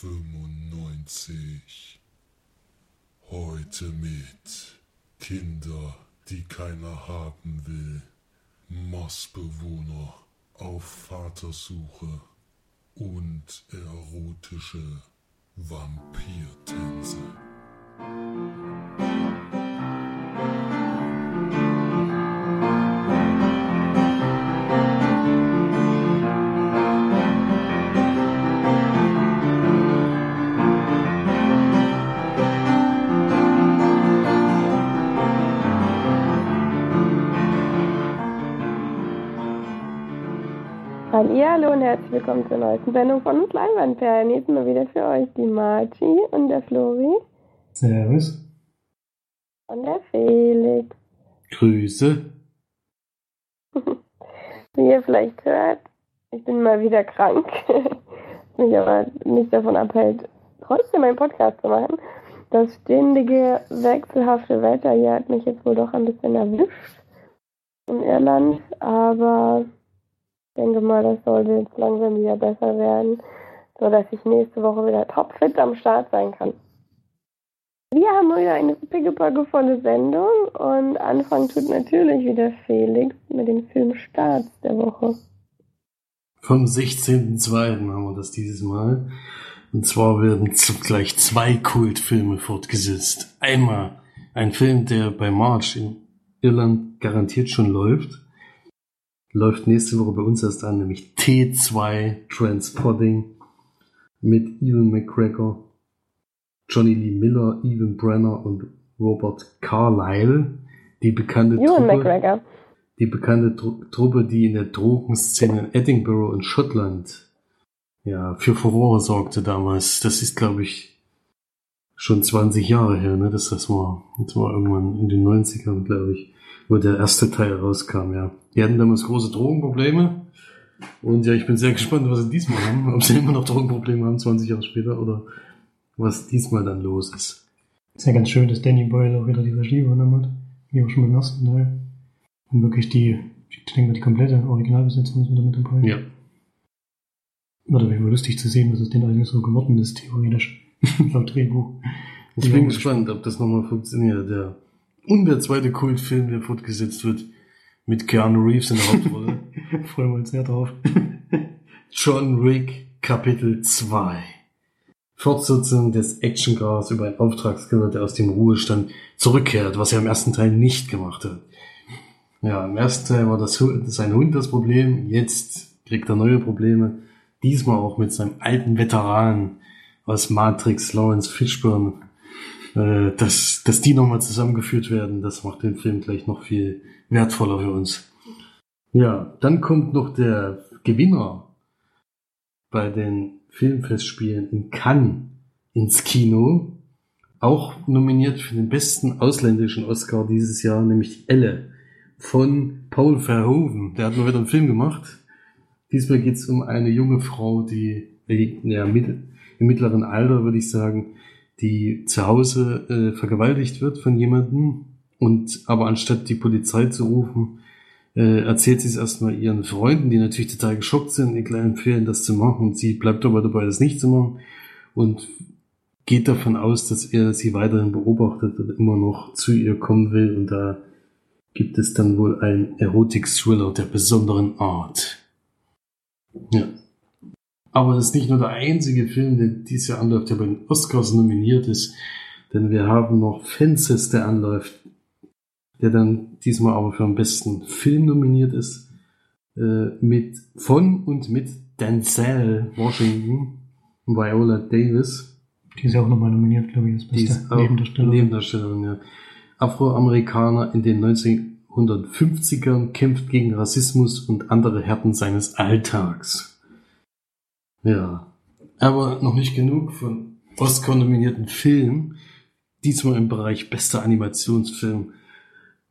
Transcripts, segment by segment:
95. Heute mit Kinder, die keiner haben will, Marsbewohner auf Vatersuche und erotische Vampirtänze. Hallo und herzlich willkommen zur neuesten Sendung von uns Leinwandperlen. Jetzt mal wieder für euch die Marci und der Flori. Servus. Und der Felix. Grüße. Wie ihr vielleicht hört, ich bin mal wieder krank. mich aber nicht davon abhält, trotzdem einen Podcast zu machen. Das ständige, wechselhafte Wetter hier hat mich jetzt wohl doch ein bisschen erwischt in Irland, aber denke mal, das sollte jetzt langsam wieder besser werden, sodass ich nächste Woche wieder topfit am Start sein kann. Wir haben wieder eine pickepackevolle Sendung und Anfang tut natürlich wieder Felix mit den Filmstarts der Woche. Vom 16.02. haben wir das dieses Mal. Und zwar werden gleich zwei Kultfilme fortgesetzt. Einmal ein Film, der bei March in Irland garantiert schon läuft läuft nächste Woche bei uns erst an, nämlich T2 Transporting mit Ewan McGregor, Johnny Lee Miller, Evan Brenner und Robert Carlyle. Die bekannte Ewan Truppe, McGregor. die bekannte Tru Truppe, die in der Drogenszene in Edinburgh und Schottland ja, für Furore sorgte damals. Das ist, glaube ich, schon 20 Jahre her, ne, dass das war. Das war irgendwann in den 90ern, glaube ich wo der erste Teil rauskam, ja. Die hatten damals große Drogenprobleme. Und ja, ich bin sehr gespannt, was sie diesmal haben. Ob sie immer noch Drogenprobleme haben, 20 Jahre später, oder was diesmal dann los ist. Ist ja ganz schön, dass Danny Boyle auch wieder die Regie übernommen hat. Wie auch schon beim ersten Teil. Und wirklich die, ich denke mal, die komplette Originalbesetzung ist wieder mit dabei. Ja. War doch immer lustig zu sehen, was aus denen eigentlich so geworden ist, theoretisch. Laut Drehbuch. Ich bin gespannt, ob das nochmal funktioniert, ja. Und der zweite Kultfilm, der fortgesetzt wird, mit Keanu Reeves in der Hauptrolle. Freuen wir uns sehr drauf. John Wick Kapitel 2. Fortsetzung des Actioncars über einen Auftragskiller, der aus dem Ruhestand zurückkehrt, was er im ersten Teil nicht gemacht hat. Ja, im ersten Teil war das, sein Hund das Problem, jetzt kriegt er neue Probleme. Diesmal auch mit seinem alten Veteran aus Matrix, Lawrence Fishburne. Äh, dass, dass die nochmal zusammengeführt werden, das macht den Film gleich noch viel wertvoller für uns. Ja, dann kommt noch der Gewinner bei den Filmfestspielen in Cannes ins Kino. Auch nominiert für den besten ausländischen Oscar dieses Jahr, nämlich Elle von Paul Verhoeven. Der hat mal wieder einen Film gemacht. Diesmal geht es um eine junge Frau, die ja, mit, im mittleren Alter, würde ich sagen, die zu Hause äh, vergewaltigt wird von jemandem und aber anstatt die Polizei zu rufen, äh, erzählt sie es erstmal ihren Freunden, die natürlich total geschockt sind, ihr kleinen empfehlen, das zu machen. Und sie bleibt aber dabei, das nicht zu machen und geht davon aus, dass er sie weiterhin beobachtet und immer noch zu ihr kommen will. Und da gibt es dann wohl einen Erotik-Thriller der besonderen Art. Ja. Aber das ist nicht nur der einzige Film, der dieses Jahr anläuft, der bei den Oscars nominiert ist. Denn wir haben noch Fences, der anläuft, der dann diesmal aber für den besten Film nominiert ist. Äh, mit, von und mit Denzel Washington und Viola Davis. Die ist ja auch nochmal nominiert, glaube ich, als beste Nebendarstellerin. Nebendarstellerin, ja. Afroamerikaner in den 1950ern kämpft gegen Rassismus und andere Härten seines Alltags. Ja. Aber noch nicht genug von Oscar-nominierten Filmen. Diesmal im Bereich bester Animationsfilm.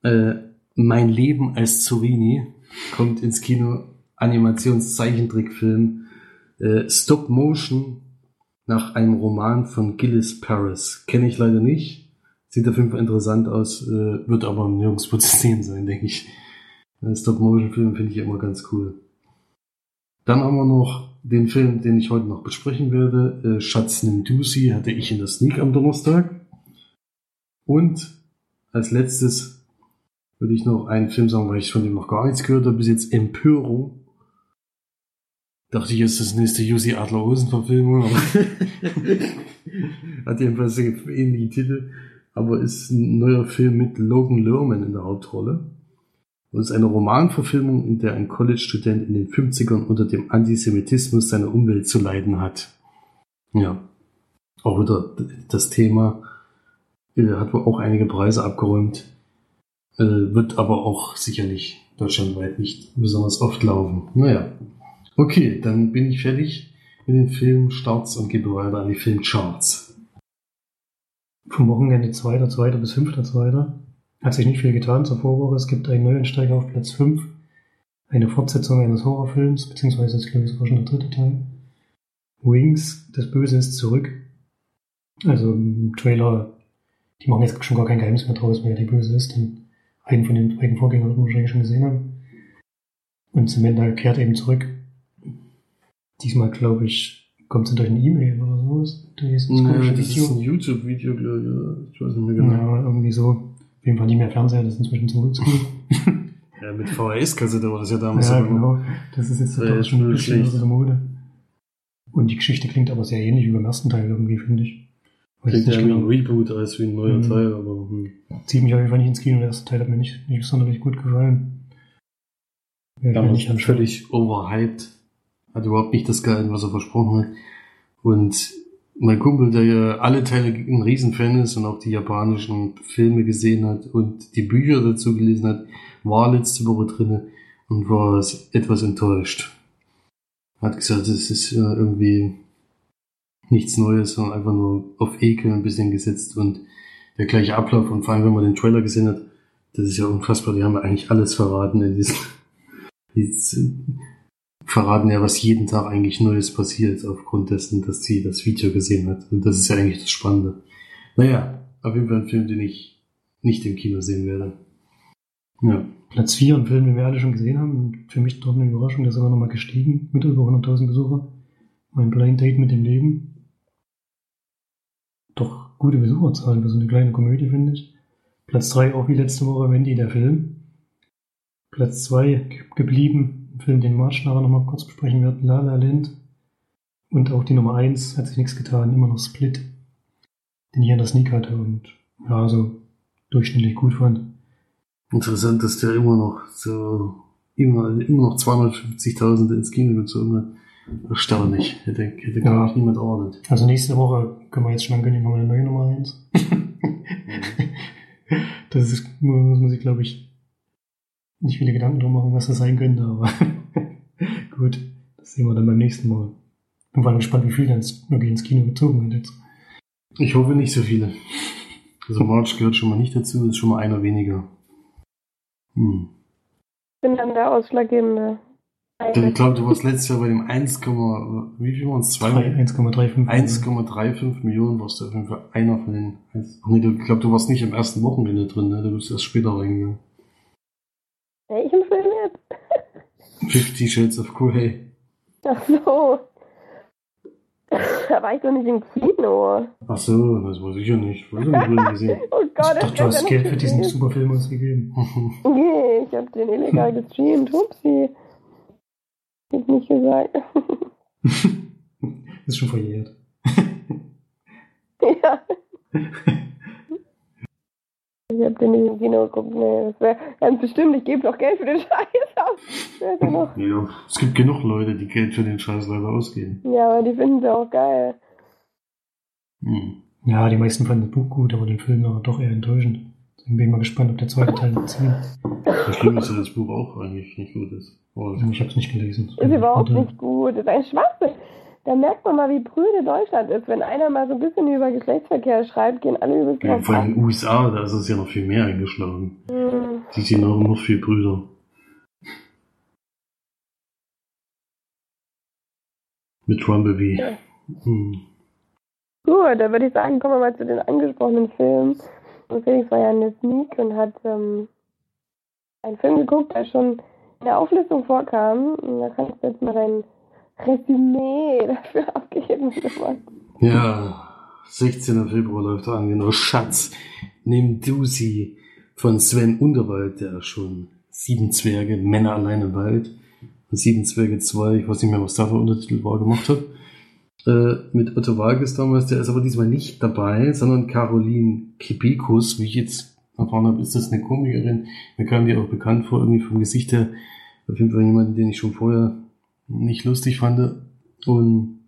Äh, mein Leben als Zorini kommt ins Kino. Animationszeichentrickfilm. Äh, Stop Motion nach einem Roman von Gillis Paris. Kenne ich leider nicht. Sieht auf jeden Fall interessant aus, äh, wird aber nirgendwo zu sehen sein, denke ich. Äh, Stop-Motion-Filme finde ich immer ganz cool. Dann haben wir noch den Film, den ich heute noch besprechen werde. Äh, Schatz nimm Dusi hatte ich in der Sneak am Donnerstag. Und als letztes würde ich noch einen Film sagen, weil ich von dem noch gar nichts gehört habe, bis jetzt Empörung. Dachte ich, ist das nächste Jussi Adler Hosen Verfilmung, aber hat jedenfalls ähnliche Titel, aber ist ein neuer Film mit Logan Lerman in der Hauptrolle. Und ist eine Romanverfilmung, in der ein College-Student in den 50ern unter dem Antisemitismus seiner Umwelt zu leiden hat. Ja. Auch wieder das Thema, äh, hat wohl auch einige Preise abgeräumt, äh, wird aber auch sicherlich deutschlandweit nicht besonders oft laufen. Naja. Okay, dann bin ich fertig mit den Filmstarts und gebe weiter an die Filmcharts. Vom Wochenende 2.2. bis 5.2. Hat sich nicht viel getan zur Vorwoche. Es gibt einen Neuansteiger auf Platz 5. Eine Fortsetzung eines Horrorfilms, beziehungsweise ist, glaube ich, sogar schon der dritte Teil. Wings, das Böse ist zurück. Also im Trailer, die machen jetzt schon gar kein Geheimnis mehr draus, wer die Böse ist, denn einen von den beiden Vorgängern man wahrscheinlich schon gesehen haben. Und Samantha kehrt eben zurück. Diesmal, glaube ich, kommt sie durch eine E-Mail oder sowas. Das ist, nee, das ist ein YouTube-Video, glaube ich. Ich weiß nicht mehr genau. Ja, irgendwie so. Jeden Fall nicht mehr Fernseher, das ist inzwischen zu oldschool. ja, mit VHS-Kassette war das ja damals. Ja, genau. Das ist jetzt ja, schon ein bisschen aus der Mode. Und die Geschichte klingt aber sehr ähnlich wie beim ersten Teil irgendwie, finde ich. Klingt ja wie ein Reboot als wie ein neuer mhm. Teil, aber. Hm. Zieht mich auf jeden Fall nicht ins Kino. Der erste Teil hat mir nicht, nicht sonderlich gut gefallen. Ja, Damals völlig overhyped. Hat überhaupt nicht das gehalten, was er versprochen hat. Und mein Kumpel, der ja alle Teile ein Riesenfan ist und auch die japanischen Filme gesehen hat und die Bücher dazu gelesen hat, war letzte Woche drinne und war etwas enttäuscht. Hat gesagt, es ist ja irgendwie nichts Neues, sondern einfach nur auf Ekel ein bisschen gesetzt und der gleiche Ablauf und vor allem, wenn man den Trailer gesehen hat, das ist ja unfassbar, die haben ja eigentlich alles verraten in diesem, verraten ja, was jeden Tag eigentlich Neues passiert, aufgrund dessen, dass sie das Video gesehen hat. Und das ist ja eigentlich das Spannende. Naja, auf jeden Fall ein Film, den ich nicht im Kino sehen werde. Ja. Platz 4, ein Film, den wir alle schon gesehen haben. Für mich doch eine Überraschung, der ist aber nochmal gestiegen mit über 100.000 Besuchern. Mein Blind Date mit dem Leben. Doch gute Besucherzahlen für so eine kleine Komödie, finde ich. Platz 3, auch wie letzte Woche, Wendy, der Film. Platz 2 geblieben, Film, den March nachher nochmal kurz besprechen wird, La La Land. Und auch die Nummer 1 hat sich nichts getan, immer noch Split, den ich an der Sneak hatte und ja, so durchschnittlich gut fand. Interessant, dass der immer noch so, immer, immer noch 250.000 ins Kino gezogen hat. Erstaunlich. Hätte, hätte gar nicht niemand erwartet. Also nächste Woche können wir jetzt schon ankündigen, haben wir eine neue Nummer 1. das ist, muss man sich, glaube ich, nicht viele Gedanken drum machen, was das sein könnte, aber sehen wir dann beim nächsten Mal. Ich bin gespannt, wie viele jetzt wirklich ins Kino gezogen hat jetzt. Ich hoffe nicht so viele. Also March gehört schon mal nicht dazu, ist schon mal einer weniger. Hm. Ich bin dann der Ausschlaggebende. Ich glaube, du warst letztes Jahr bei dem 1, wie viel waren es? 1,35 1,35 Millionen warst du auf jeden Fall einer von den. Nee, ich glaube, du warst nicht im ersten Wochenende drin, ne? du bist erst später reingegangen. Welchen Film jetzt? Fifty Shades of Grey. Ach so. Da war ich doch nicht im Kino. Ach so, das weiß ich ja nicht. Ich weiß nicht, gesehen. oh Gott, ich dachte, du hast Geld für diesen super Film ausgegeben. nee, ich hab den illegal gestreamt. Hupsi. Hab ich nicht gesagt. ist schon verjährt. ja. Ich hab den nicht im Kino geguckt. Nee, das wäre ganz bestimmt. Ich gebe doch Geld für den Scheiß aus. Ja, es gibt genug Leute, die Geld für den Scheiß leider ausgeben. Ja, aber die finden sie auch geil. Hm. Ja, die meisten fanden das Buch gut, aber den Film war doch eher enttäuschend. Deswegen bin ich mal gespannt, ob der zweite Teil noch zieht. Das Schlimme ist, dass das Buch auch eigentlich nicht gut ist. Oh, ich hab's nicht gelesen. Ist überhaupt nicht gut. Das ist ein Schwachsinn da merkt man mal, wie prüde Deutschland ist. Wenn einer mal so ein bisschen über Geschlechtsverkehr schreibt, gehen alle übelst ja, Vor allem in den USA, da ist es ja noch viel mehr eingeschlagen. Mhm. Die sind auch noch viel brüder. Mit Rumblebee. Ja. Hm. Gut, dann würde ich sagen, kommen wir mal zu den angesprochenen Filmen. Und Felix war ja in der Sneak und hat ähm, einen Film geguckt, der schon in der Auflistung vorkam. Da kannst du jetzt mal deinen Resümee dafür abgegeben gemacht. Ja, 16. Februar läuft an, genau. Schatz, nimm du sie von Sven Unterwald, der schon sieben Zwerge, Männer allein im Wald, und sieben Zwerge 2, ich weiß nicht mehr, was da für Untertitel war, gemacht hat. Äh, mit Otto Walkes damals, der ist aber diesmal nicht dabei, sondern Caroline Kibikus, wie ich jetzt erfahren habe, ist das eine Komikerin. Mir kam die auch bekannt vor, irgendwie vom Gesicht her. Auf jeden Fall jemand, den ich schon vorher nicht lustig fand. Und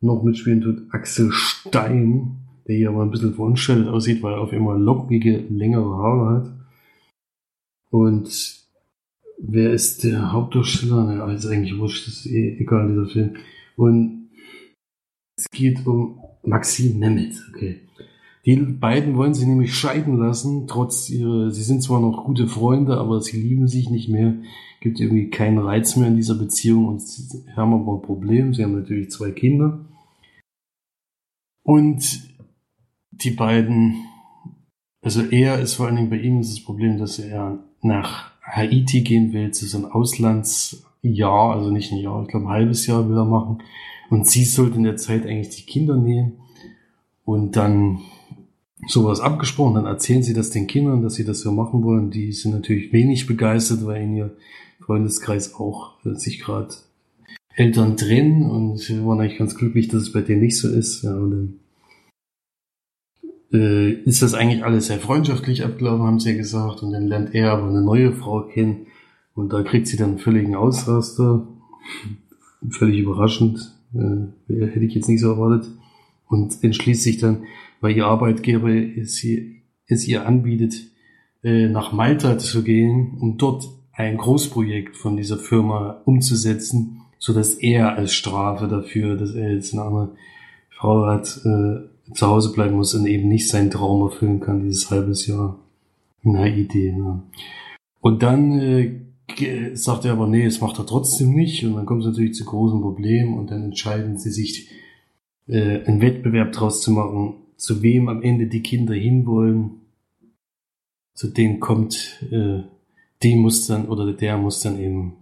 noch mitspielen tut Axel Stein, der hier aber ein bisschen verunstaltet aussieht, weil er auf immer lockige, längere Haare hat. Und wer ist der Hauptdarsteller? Naja, ist eigentlich wurscht, das ist eh egal, dieser Film. Und es geht um Maxim Nemeth, okay. Die beiden wollen sich nämlich scheiden lassen, trotz ihrer, sie sind zwar noch gute Freunde, aber sie lieben sich nicht mehr, gibt irgendwie keinen Reiz mehr in dieser Beziehung und sie haben aber ein Problem, sie haben natürlich zwei Kinder. Und die beiden, also er ist vor allen Dingen bei ihm ist das Problem, dass er nach Haiti gehen will, zu so einem Auslandsjahr, also nicht ein Jahr, ich glaube ein halbes Jahr will er machen. Und sie sollte in der Zeit eigentlich die Kinder nehmen und dann sowas abgesprochen. Dann erzählen sie das den Kindern, dass sie das so machen wollen. Die sind natürlich wenig begeistert, weil in ihr Freundeskreis auch äh, sich gerade Eltern trennen und sie waren eigentlich ganz glücklich, dass es bei denen nicht so ist. Ja, und dann äh, ist das eigentlich alles sehr freundschaftlich abgelaufen, haben sie ja gesagt. Und dann lernt er aber eine neue Frau kennen und da kriegt sie dann einen völligen Ausraster. Völlig überraschend. Äh, hätte ich jetzt nicht so erwartet. Und entschließt sich dann, weil ihr Arbeitgeber es, ihr, es ihr anbietet, äh, nach Malta zu gehen, um dort ein Großprojekt von dieser Firma umzusetzen, so dass er als Strafe dafür, dass er jetzt eine andere Frau hat, äh, zu Hause bleiben muss und eben nicht seinen Traum erfüllen kann, dieses halbes Jahr. Eine Idee. Ja. Und dann äh, sagt er aber, nee, es macht er trotzdem nicht. Und dann kommt es natürlich zu großen Problemen und dann entscheiden sie sich, äh, einen Wettbewerb draus zu machen, zu wem am Ende die Kinder hinwollen. Zu denen kommt, äh, die muss dann oder der muss dann eben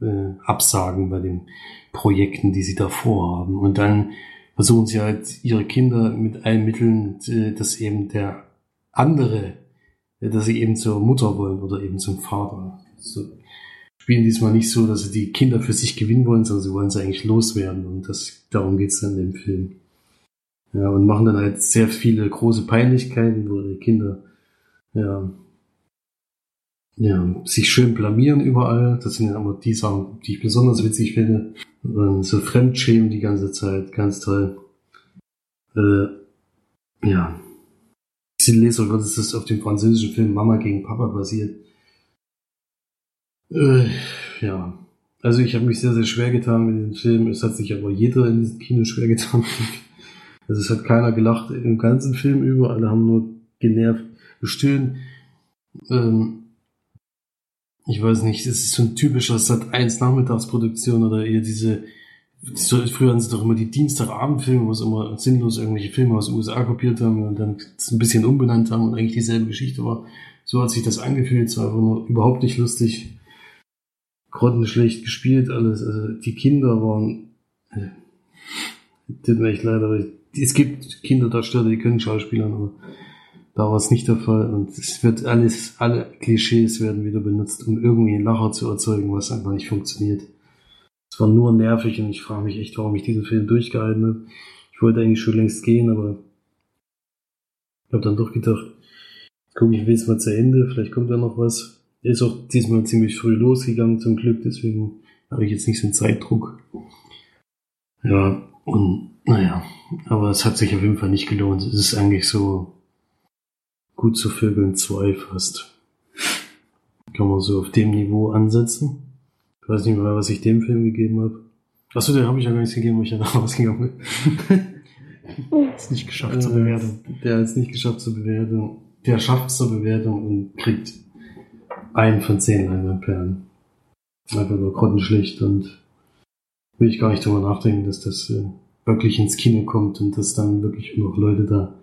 äh, absagen bei den Projekten, die sie da vorhaben. Und dann versuchen sie halt ihre Kinder mit allen Mitteln, äh, dass eben der andere, äh, dass sie eben zur Mutter wollen oder eben zum Vater. So, spielen diesmal nicht so, dass sie die Kinder für sich gewinnen wollen, sondern sie wollen sie eigentlich loswerden. Und das, darum geht's dann im Film. Ja, und machen dann halt sehr viele große Peinlichkeiten, wo die Kinder ja, ja, sich schön blamieren überall. Das sind ja immer die Sachen, die ich besonders witzig finde. Und so Fremdschämen die ganze Zeit, ganz toll. Äh, ja. Ich lese dass das auf dem französischen Film Mama gegen Papa basiert. Äh, ja. Also ich habe mich sehr, sehr schwer getan mit diesem Film. Es hat sich aber jeder in diesem Kino schwer getan. Also es hat keiner gelacht im ganzen Film über. Alle haben nur genervt gestöhnt. Ähm, ich weiß nicht, es ist so ein typischer Sat 1 Nachmittagsproduktion oder eher diese, so, früher haben sie doch immer die Dienstagabendfilme, wo es immer sinnlos irgendwelche Filme aus den USA kopiert haben und dann ein bisschen umbenannt haben und eigentlich dieselbe Geschichte war. So hat sich das angefühlt, es war einfach nur überhaupt nicht lustig, grottenschlecht gespielt alles, also die Kinder waren, äh, tut mir echt leid, aber es gibt Kinderdarsteller, die können Schauspielern, aber da war es nicht der Fall und es wird alles, alle Klischees werden wieder benutzt, um irgendwie einen Lacher zu erzeugen, was einfach nicht funktioniert. Es war nur nervig und ich frage mich echt, warum ich diesen Film durchgehalten habe. Ich wollte eigentlich schon längst gehen, aber ich habe dann doch gedacht, gucke ich es mal zu Ende, vielleicht kommt da noch was. Er ist auch diesmal ziemlich früh losgegangen zum Glück, deswegen habe ich jetzt nicht so einen Zeitdruck. Ja, und naja, aber es hat sich auf jeden Fall nicht gelohnt. Es ist eigentlich so gut zu Vögeln 2 fast. Kann man so auf dem Niveau ansetzen. Ich weiß nicht mehr, was ich dem Film gegeben habe. Achso, den habe ich ja gar nicht gegeben, wo ich ja da rausgegangen bin. ist nicht geschafft zur Bewertung. Der hat es nicht geschafft zur Bewertung. Der schafft es zur Bewertung und kriegt einen von zehn Leinwandperlen. Einfach nur grottenschlecht und will ich gar nicht drüber nachdenken, dass das äh, wirklich ins Kino kommt und dass dann wirklich noch Leute da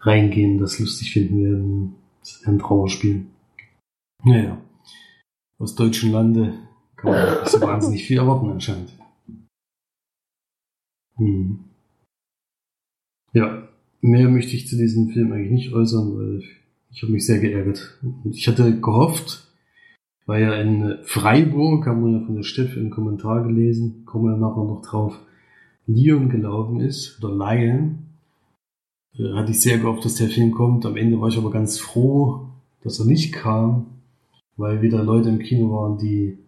reingehen, das lustig finden werden. Das ist ein Trauerspiel. Naja, aus deutschen Lande kann man nicht so wahnsinnig viel erwarten anscheinend. Hm. Ja, mehr möchte ich zu diesem Film eigentlich nicht äußern, weil ich habe mich sehr geärgert. Und ich hatte gehofft, weil ja in Freiburg, haben wir ja von der Steff im Kommentar gelesen, kommen wir nachher noch drauf, Leon gelaufen ist, oder Lion, äh, hatte ich sehr gehofft, dass der Film kommt. Am Ende war ich aber ganz froh, dass er nicht kam, weil wieder Leute im Kino waren, die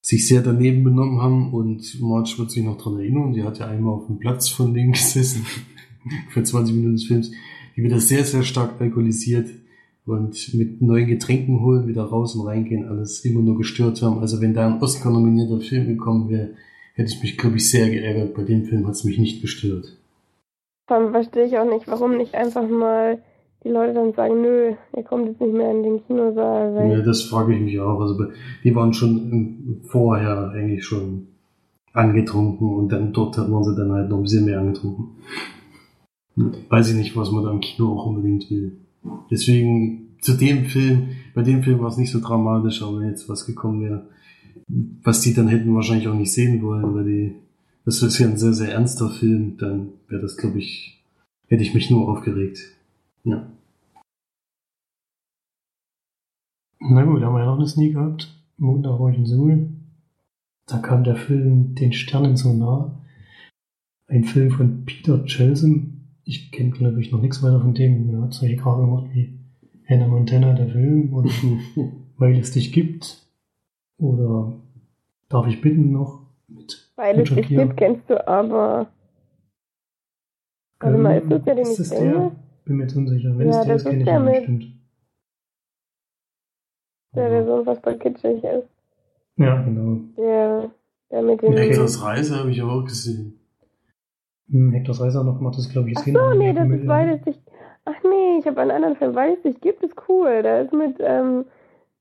sich sehr daneben benommen haben und Marge wird sich noch dran erinnern, die hat ja einmal auf dem Platz von denen gesessen für 20 Minuten des Films, die wieder sehr, sehr stark alkoholisiert und mit neuen Getränken holen, wieder raus und reingehen, alles immer nur gestört haben. Also wenn da ein Oscar-nominierter Film gekommen wäre, hätte ich mich, glaube ich, sehr geärgert. Bei dem Film hat es mich nicht gestört. Vor allem verstehe ich auch nicht, warum nicht einfach mal die Leute dann sagen, nö, ihr kommt jetzt nicht mehr in den Kinosaal. Weil Ja, das frage ich mich auch. Also die waren schon im- vorher eigentlich schon angetrunken und dann dort waren sie dann halt noch ein bisschen mehr angetrunken. Weiß ich nicht, was man da im Kino auch unbedingt will. Deswegen zu dem Film, bei dem Film war es nicht so dramatisch, aber wenn jetzt was gekommen wäre, was die dann hätten wahrscheinlich auch nicht sehen wollen, weil die, das ist ja ein sehr, sehr ernster Film, dann wäre das, glaube ich, hätte ich mich nur aufgeregt. Ja. Na gut, da haben wir ja noch eine Sneak gehabt. Montag war ich in Seoul. Da kam der Film Den Sternen so nah. Ein Film von Peter Chelson. Ich kenne, glaube ich, noch nichts weiter von dem. Er hat solche Kram gemacht wie Hannah Montana, der Film, oder Weil es dich gibt. Oder Darf ich bitten noch? Mit Weil es dich gibt, kennst du aber. Warte mal, ist das der, den ist ich das kenne? der? Bin mir jetzt unsicher. Wenn Ja, es der das ist, kenne ist ich ihn mit- bestimmt. Der, der so unfassbar kitschig ist. Ja, genau. Der, der mit den. Okay. Hektors Reise habe ich aber auch gesehen. Hm, Hector Reiser noch macht das, glaube ich, Ach jetzt so, nee, das ist weil es sich. Ach nee, ich habe einen anderen Film, weil es sich gibt, ist cool. Der ist mit, ähm,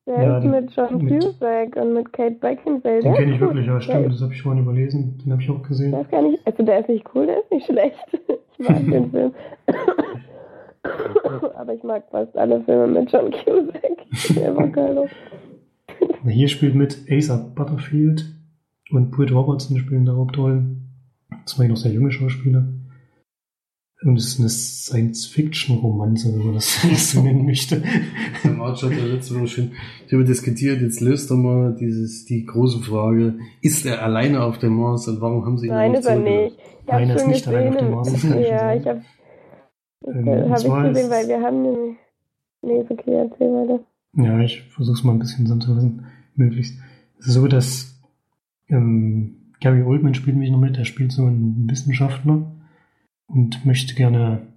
der Ja, ist mit John mit- Cusack und mit Kate Beckinsale. Den kenne ich wirklich, ja, stimmt. Das habe ich vorhin überlesen. Den habe ich auch gesehen. Der ist gar nicht, also der ist nicht cool, der ist nicht schlecht. Ich mag den Film. Aber ich mag fast alle Filme mit John Cusack. Der war geil. Hier spielt mit Asa Butterfield und Britt Robertson spielen da Hauptrollen. Zwei noch sehr junge Schauspieler. Und es ist eine Science-Fiction-Romanze, wenn man das so nennen möchte. Der March hat ja letzte Woche schon darüber diskutiert. Jetzt löst er mal dieses, die große Frage. Ist er alleine auf dem Mars und warum haben sie ihn Nein, nicht ist er nicht. Ich habe Nein, er ist nicht allein auf dem. Mars, Ja, ich habe Ähm, äh, hab ich gesehen, weil wir haben nämlich. Nee, okay, erzähl weiter. Ja, ich versuche es mal ein bisschen zusammenzufassen, möglichst. Es ist so, dass ähm, Gary Oldman spielt mich noch mit, er spielt so einen Wissenschaftler und möchte gerne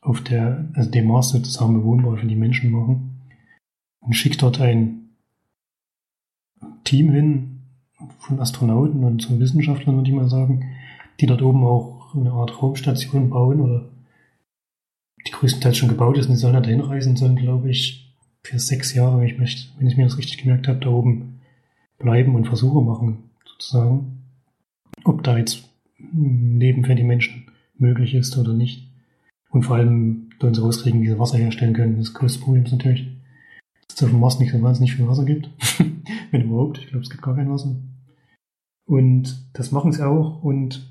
auf der, also dem Mars sozusagen bewohnbar für die Menschen machen und schickt dort ein Team hin von Astronauten und so Wissenschaftlern, würde ich mal sagen, die dort oben auch eine Art Raumstation bauen oder die größtenteils schon gebaut ist und die sollen da hinreisen, sollen, glaube ich, für sechs Jahre, wenn ich, mich, wenn ich mir das richtig gemerkt habe, da oben bleiben und Versuche machen, sozusagen. Ob da jetzt ein Leben für die Menschen möglich ist oder nicht. Und vor allem sollen sie rauskriegen, wie sie Wasser herstellen können. Das größte Problem ist natürlich, dass es auf dem Mars nicht so wahnsinnig viel Wasser gibt. wenn überhaupt. Ich glaube, es gibt gar kein Wasser. Und das machen sie auch und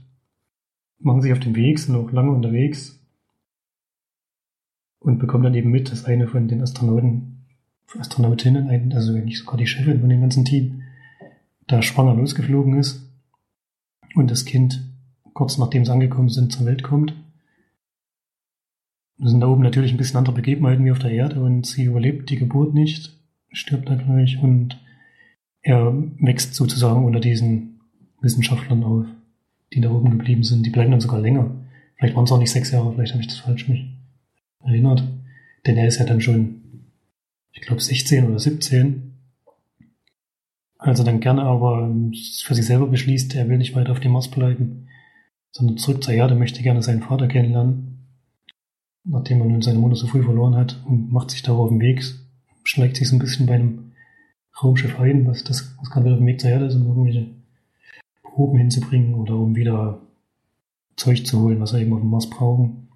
machen sich auf den Weg, sind auch lange unterwegs und bekommen dann eben mit, dass eine von den Astronauten, Astronautinnen, also nicht sogar die Chefin von dem ganzen Team, da schwanger losgeflogen ist und das Kind kurz nachdem sie angekommen sind zur Welt kommt. Wir sind da oben natürlich ein bisschen andere Begebenheiten wie auf der Erde und sie überlebt die Geburt nicht, stirbt da gleich und er wächst sozusagen unter diesen Wissenschaftlern auf, die da oben geblieben sind. Die bleiben dann sogar länger. Vielleicht waren es auch nicht sechs Jahre, vielleicht habe ich das falsch mich erinnert. Denn er ist ja dann schon, ich glaube, 16 oder 17. Als er dann gerne aber ähm, für sich selber beschließt, er will nicht weiter auf dem Mars bleiben, sondern zurück zur Erde, möchte gerne seinen Vater kennenlernen, nachdem er nun seine Mutter so früh verloren hat und macht sich da auf den Weg, schlägt sich so ein bisschen bei einem Raumschiff ein, was das, was gerade auf dem Weg zur Erde ist, um irgendwelche Proben hinzubringen oder um wieder Zeug zu holen, was er eben auf dem Mars brauchen.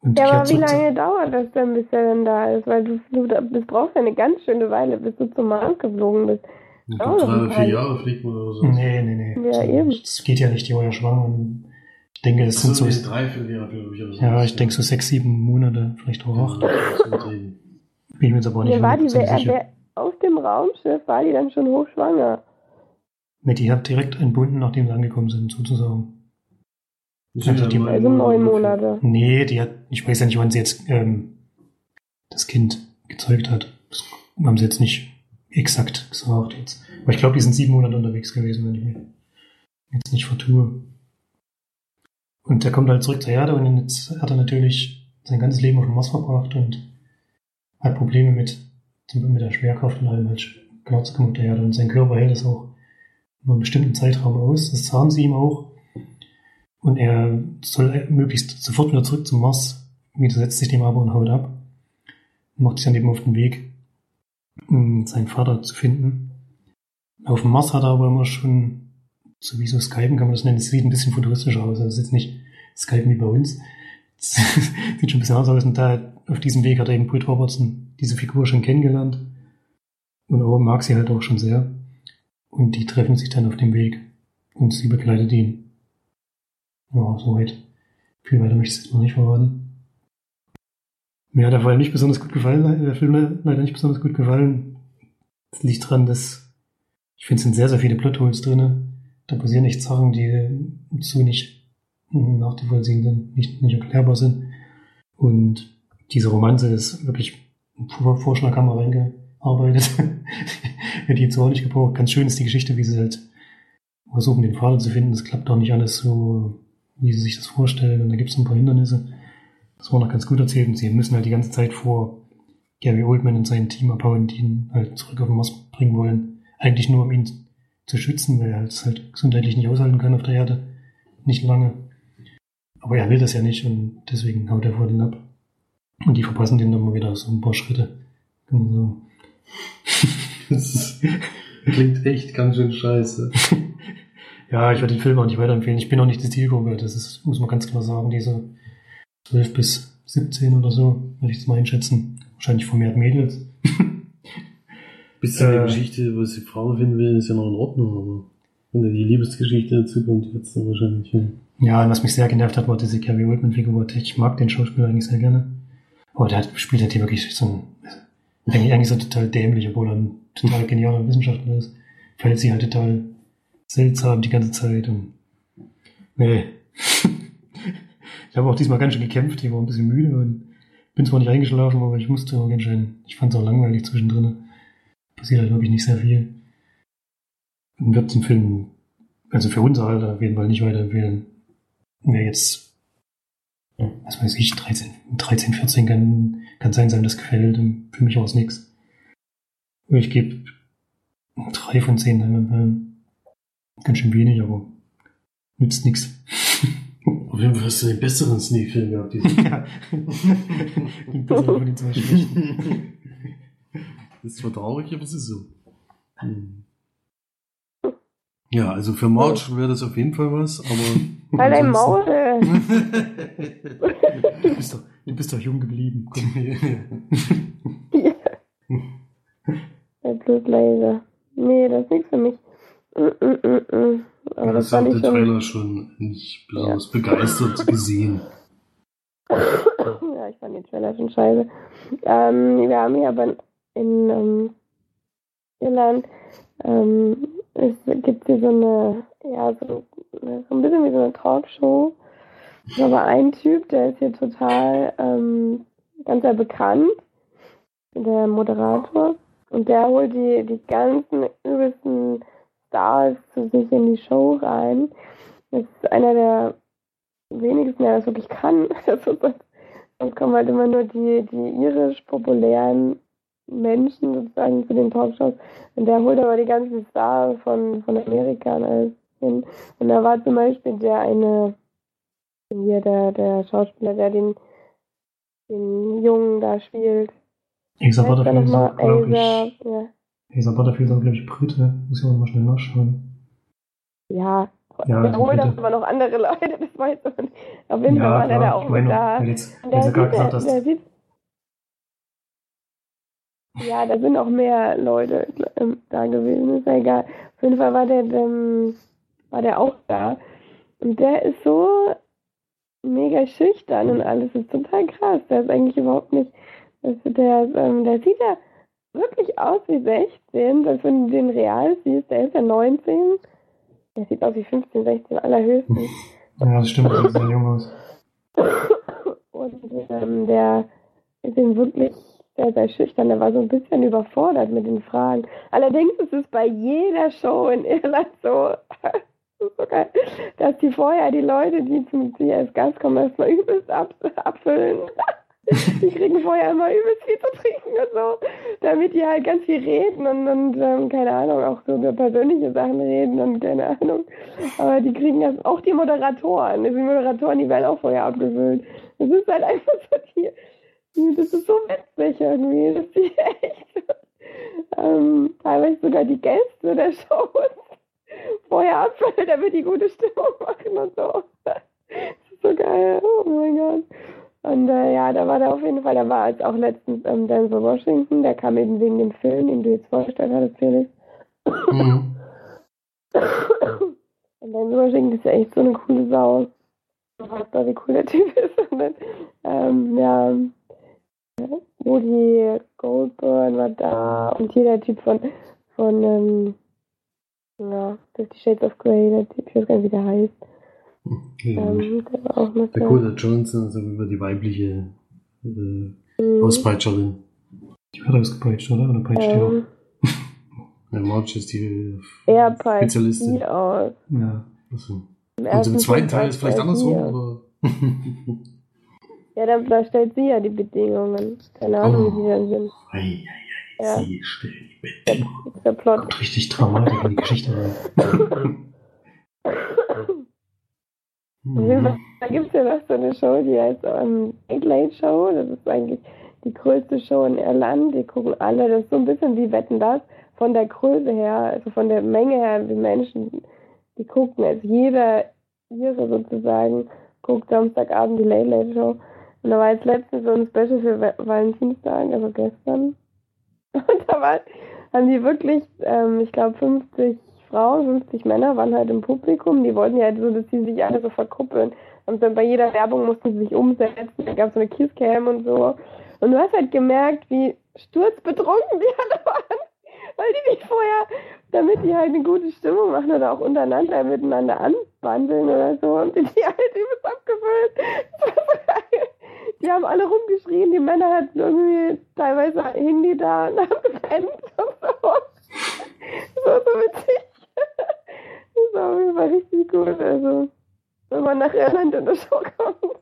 Und Ja, aber wie lange dauert das denn, bis er denn da ist? Weil du, du das brauchst ja eine ganz schöne Weile, bis du zum Mars geflogen bist. Ich Oh, glaub, drei oder vier. Jahre fliegt man oder so. Nee, nee, nee. Ja, eben. Das geht ja nicht, die war ja schwanger. Ich denke, das sind so, drei, vier Jahre, glaube ich. Oder so. ja, ich denke so sechs, sieben Monate, vielleicht auch acht. Ja, das. Bin ich mir jetzt aber auch nicht war die 100% wer, sicher. wer, auf dem Raumschiff war die dann schon hochschwanger. Nee, die hat direkt entbunden, nachdem sie angekommen sind, sozusagen. Das sind Also die- Also neun Monate. Nee, die hat, ich weiß ja nicht, wann sie jetzt ähm, das Kind gezeugt hat. Das haben sie jetzt nicht exakt gesagt jetzt. Aber ich glaube, die sind sieben Monate unterwegs gewesen, wenn ich mich jetzt nicht vertue. Und der kommt halt zurück zur Erde und jetzt hat er natürlich sein ganzes Leben auf dem Mars verbracht und hat Probleme mit, mit der Schwerkraft und allem halt genau zu kommen auf der Erde. Und sein Körper hält das auch nur einen bestimmten Zeitraum aus. Das sagen sie ihm auch. Und er soll möglichst sofort wieder zurück zum Mars, widersetzt sich dem aber und haut ab. Macht sich dann eben auf den Weg, seinen Vater zu finden. Auf dem Mars hat er aber immer schon, so wie so Skypen kann man das nennen, es sieht ein bisschen futuristischer aus. Also es ist nicht Skypen wie bei uns. Es sieht schon ein bisschen anders aus. Und da auf diesem Weg hat er eben Britt Robertson diese Figur schon kennengelernt. Und Owen mag sie halt auch schon sehr. Und die treffen sich dann auf dem Weg. Und sie begleitet ihn. Ja, soweit. Viel weiter möchte ich jetzt noch nicht verraten. Mir hat der Fall nicht besonders gut gefallen, der Film le- leider nicht besonders gut gefallen. Das liegt daran, dass ich finde, es sind sehr, sehr viele Plotholes drinne. Da passieren echt Sachen, die so nicht nachzuvollziehen sind, nicht, nicht erklärbar sind. Und diese Romanze ist wirklich vor Vorschlaghammer reingearbeitet. Hätte ich jetzt auch nicht gebraucht. Ganz schön ist die Geschichte, wie sie halt versuchen, den Vater zu finden. Das klappt auch nicht alles so, wie sie sich das vorstellen. Und da gibt es ein paar Hindernisse. Das war noch ganz gut erzählt. Und sie müssen halt die ganze Zeit vor Gary Oldman und sein Team abhauen, die ihn halt zurück auf den Mars bringen wollen. Eigentlich nur, um ihn zu schützen, weil er halt es halt gesundheitlich nicht aushalten kann auf der Erde. Nicht lange. Aber er will das ja nicht und deswegen haut er vor den ab. Und die verpassen den dann mal wieder so ein paar Schritte. Man sagen. Das klingt echt ganz schön scheiße. Ja, ich werde den Film auch nicht weiterempfehlen. Ich bin auch nicht die Zielgruppe. Das ist, muss man ganz klar sagen, diese 12 bis 17 oder so, würde ich jetzt mal einschätzen. Wahrscheinlich vermehrt Mädels. Bis zu der Äh. Geschichte, was die Frau finden will, ist ja noch in Ordnung, aber wenn da die Liebesgeschichte dazu kommt, wird's dann wahrscheinlich. Ja, und was mich sehr genervt hat, war diese Gary Oldman-Figur. Ich mag den Schauspieler eigentlich sehr gerne. Aber der hat, spielt halt hier wirklich so ein, eigentlich, eigentlich so total dämlich, obwohl er ein total genialer Wissenschaftler ist. Verhält sich halt total seltsam die ganze Zeit und, nee. ich habe auch diesmal ganz schön gekämpft, ich war ein bisschen müde und bin zwar nicht eingeschlafen, aber ich musste auch ganz schön, ich fand es auch langweilig zwischendrin. Passiert halt wirklich nicht sehr viel. Und wird den Film, also für unser Alter auf jeden Fall nicht weiterempfehlen. Wer jetzt, was weiß ich, 13, 13 14 kann, kann sein, sein das gefällt. Und für mich war es nix. Ich gebe drei von zehn Leinwandperlen. Ganz schön wenig, aber nützt nix. Auf jeden Fall hast du den besseren Sneak-Film gehabt. ja. Klingt besser von den zwei schlechten. Das ist zwar traurig, aber es ist so. Hm. Ja, also für March wäre das auf jeden Fall was, aber. Halt dein Maul. Du bist doch, du bist doch jung geblieben. Komm. Ja, bloß leise. Nee, das ist nichts für mich. Mm, mm, mm, mm. Aber das das hat der. Trailer schon nicht besonders begeistert gesehen. ja, ich fand den Trailer schon scheiße. Ähm, wir haben hier aber in ähm, Irland ähm, es gibt hier so eine, ja, so, so ein bisschen wie so eine Talkshow. Ist aber ein Typ, der ist hier total ähm, ganz sehr bekannt, der Moderator. Und der holt die, die ganzen übelsten Stars zu sich in die Show rein. Das ist einer der wenigsten, der das wirklich kann. Sonst kommen halt immer nur die, die irisch populären Menschen sozusagen zu den Talkshows. Und der holt aber die ganzen Stars von, von Amerika und alles hin. Und da war zum Beispiel der eine, hier der, der Schauspieler, der den, den Jungen da spielt. Da Butterfield glaube ich. ja. Asa Butterfield ist glaube ich, Brite. Muss ich auch mal schnell nachschauen. Ja, Ja, bitte. auch immer noch andere Leute, das weiß nicht. Auf jeden Fall war der da auch meine, da. jetzt, Der du gerade sieht, gesagt der, hast, sieht, Ja, da sind auch mehr Leute ähm, da gewesen, ist ja egal. Auf jeden Fall war der, ähm, war der auch da. Und der ist so mega schüchtern und alles. Das ist total krass. Der ist eigentlich überhaupt nicht. Der, ähm, der sieht ja wirklich aus wie 16, weil wenn du den real siehst, der ist ja 19. Der sieht aus wie 15, 16 allerhöchstens. Ja, das stimmt, der sieht jung aus. Und ähm, der ist ihm wirklich sehr, sehr schüchtern. Der war so ein bisschen überfordert mit den Fragen. Allerdings ist es bei jeder Show in Irland so, geil, dass die vorher die Leute, die zum als Gast kommen, erstmal übelst ab, abfüllen. Die kriegen vorher immer übelst viel zu trinken und so, damit die halt ganz viel reden und, und ähm, keine Ahnung, auch so über persönliche Sachen reden und keine Ahnung. Aber die kriegen das, auch die Moderatoren, die Moderatoren, die werden auch vorher abgefüllt. Das ist halt einfach so die, das ist so witzig irgendwie, dass die echt ähm, teilweise sogar die Gäste der Shows vorher abfüllen, damit die gute Stimmung machen und so. Das ist so geil, oh mein Gott. Und äh, ja, da war der auf jeden Fall, da war jetzt auch letztens ähm, Denzel Washington, der kam eben wegen dem Film, den du jetzt vorgestellt hattest, Felix. Mhm. Und Denzel Washington ist ja echt so eine coole Sau. Unfassbar, wie cool der Typ ist. Und dann, ähm, ja, Woody Goldburn war da und hier der Typ von, von ähm, ja, Fifty Shades of Grey, der Typ, ich weiß gar nicht, wie der heißt. Ja, Ähm, der mit Dakota Johnson, also über die weibliche äh, Mhm. Auspeitscherin. Die wird ausgepeitscht, oder? Oder peitscht die auch? Ähm, Ja, Marge ist die er peitscht Spezialistin. aus. Ja. Achso. Im Und im zweiten Teil ist vielleicht er sie andersrum, oder? Ja, da, da stellt sie ja die Bedingungen. Keine Ahnung, Oh. wie die dann sind. Ei, ei, ei, Ja. sie stellt die Bedingungen. Ist der Plot. Kommt richtig Dramatik in die Geschichte rein. Mhm. Da gibt es ja noch so eine Show, die heißt ähm, Late Late Show. Das ist eigentlich die größte Show in Irland. Die gucken alle, das ist so ein bisschen wie Wetten das, von der Größe her, also von der Menge her, wie Menschen, die gucken. Also jeder Ihre sozusagen guckt Samstagabend die Late Late Show. Und da war jetzt letztens so ein Special für Va- Valentinstag, also gestern. Und da war, haben die wirklich, ähm, ich glaube, 50 Frauen, 50 Männer waren halt im Publikum. Die wollten ja halt so, dass die sich alle so verkuppeln. Und dann bei jeder Werbung mussten sie sich umsetzen. Da gab es so eine Kisscam und so. Und du hast halt gemerkt, wie sturzbetrunken die alle waren. Weil die nicht vorher, damit die halt eine gute Stimmung machen oder auch untereinander miteinander anwandeln oder so. Und die, die halt übelst abgefüllt. Die haben alle rumgeschrien, die Männer hatten irgendwie teilweise die da und haben gepennt und so. Das war so witzig. Das war auf jeden Fall richtig gut. Also, wenn man nach Irland in der Show kommt,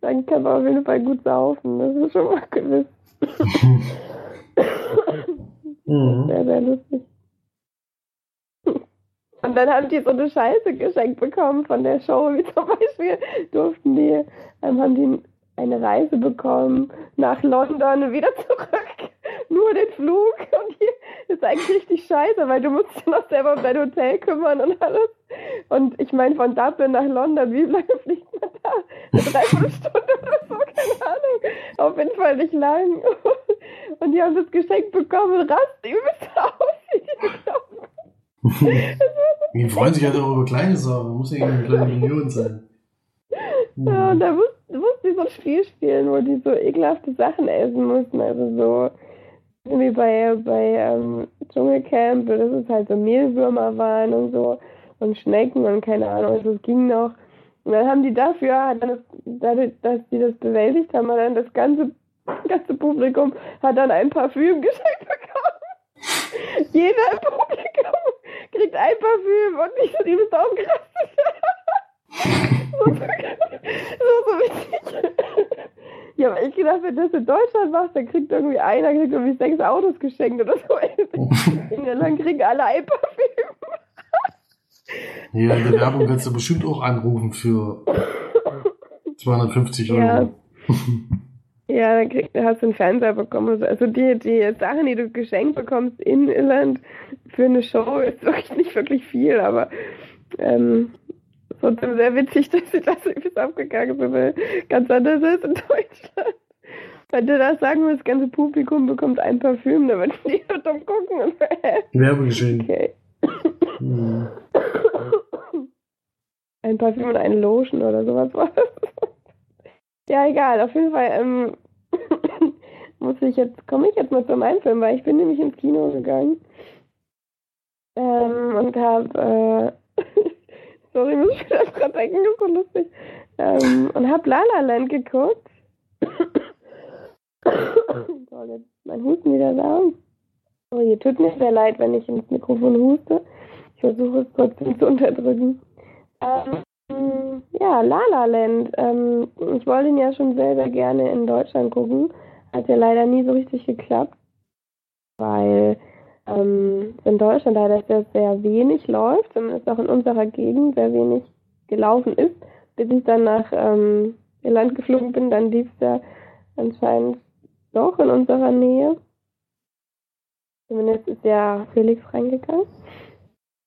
dann kann man auf jeden Fall gut saufen. Das ist schon mal gewiss. Mhm. Sehr, sehr lustig. Und dann haben die so eine Scheiße geschenkt bekommen von der Show, wie zum Beispiel durften die, ähm, haben die eine Reise bekommen nach London und wieder zurück. Nur den Flug. Und hier ist eigentlich richtig scheiße, weil du musst dich noch selber um dein Hotel kümmern und alles. Und ich meine, von Dublin nach London, wie lange fliegt man da? Eine Dreiviertelstunde oder so, keine Ahnung. Auf jeden Fall nicht lang. Und die haben das geschenkt bekommen rasten übelst aus. die freuen sich halt auch über kleine Sachen. Muss ja eine kleine Million sein. Ja, und da mussten, mussten die so ein Spiel spielen, wo die so ekelhafte Sachen essen mussten. Also so wie bei, bei ähm, Dschungelcamp, dass es halt so Mehlwürmer waren und so und Schnecken und keine Ahnung, also es ging noch. Und dann haben die dafür, das, dadurch, dass die das bewältigt haben, hat dann das ganze, ganze Publikum hat dann ein Parfüm geschenkt bekommen. Jeder im Publikum kriegt ein Parfüm und so liebes ausgerastet. So, so, witzig. Ja, aber ich gedacht, wenn du das in Deutschland machst, dann kriegt irgendwie einer kriegt irgendwie sechs Autos geschenkt oder so. In Irland kriegen alle ein Parfüm. Ja, in der Werbung kannst du bestimmt auch anrufen für 250 Euro. Ja. Ja, dann krieg, hast du einen Fernseher bekommen. Also die, die Sachen, die du geschenkt bekommst in Irland für eine Show, ist wirklich nicht wirklich viel, aber ähm, trotzdem sehr witzig, dass sie das übelst abgegangen sind, weil ganz anders ist in Deutschland. Wenn du das sagen willst, das ganze Publikum bekommt ein Parfüm, dann wird die so dumm gucken. Und Werbegeschehen. okay. Mhm. Ein Parfüm und eine Lotion oder sowas war das. Ja, egal. Auf jeden Fall ähm, muss ich jetzt, komme ich jetzt mal zu meinem Film, weil ich bin nämlich ins Kino gegangen ähm, und habe, äh, sorry, muss ich dran denken, das ist so lustig, ähm, und habe La La Land geguckt. so, jetzt mein Husten wieder da. Oh, hier tut mir sehr leid, wenn ich ins Mikrofon huste. Ich versuche es trotzdem zu unterdrücken. Ähm, ja, La La Land. Ähm, ich wollte ihn ja schon sehr gerne in Deutschland gucken. Hat ja leider nie so richtig geklappt, weil ähm, in Deutschland leider sehr, sehr wenig läuft, zumindest auch in unserer Gegend sehr wenig gelaufen ist. Bis ich dann nach ähm, Irland geflogen bin, dann lief es ja anscheinend doch in unserer Nähe. Zumindest ist ja Felix reingegangen.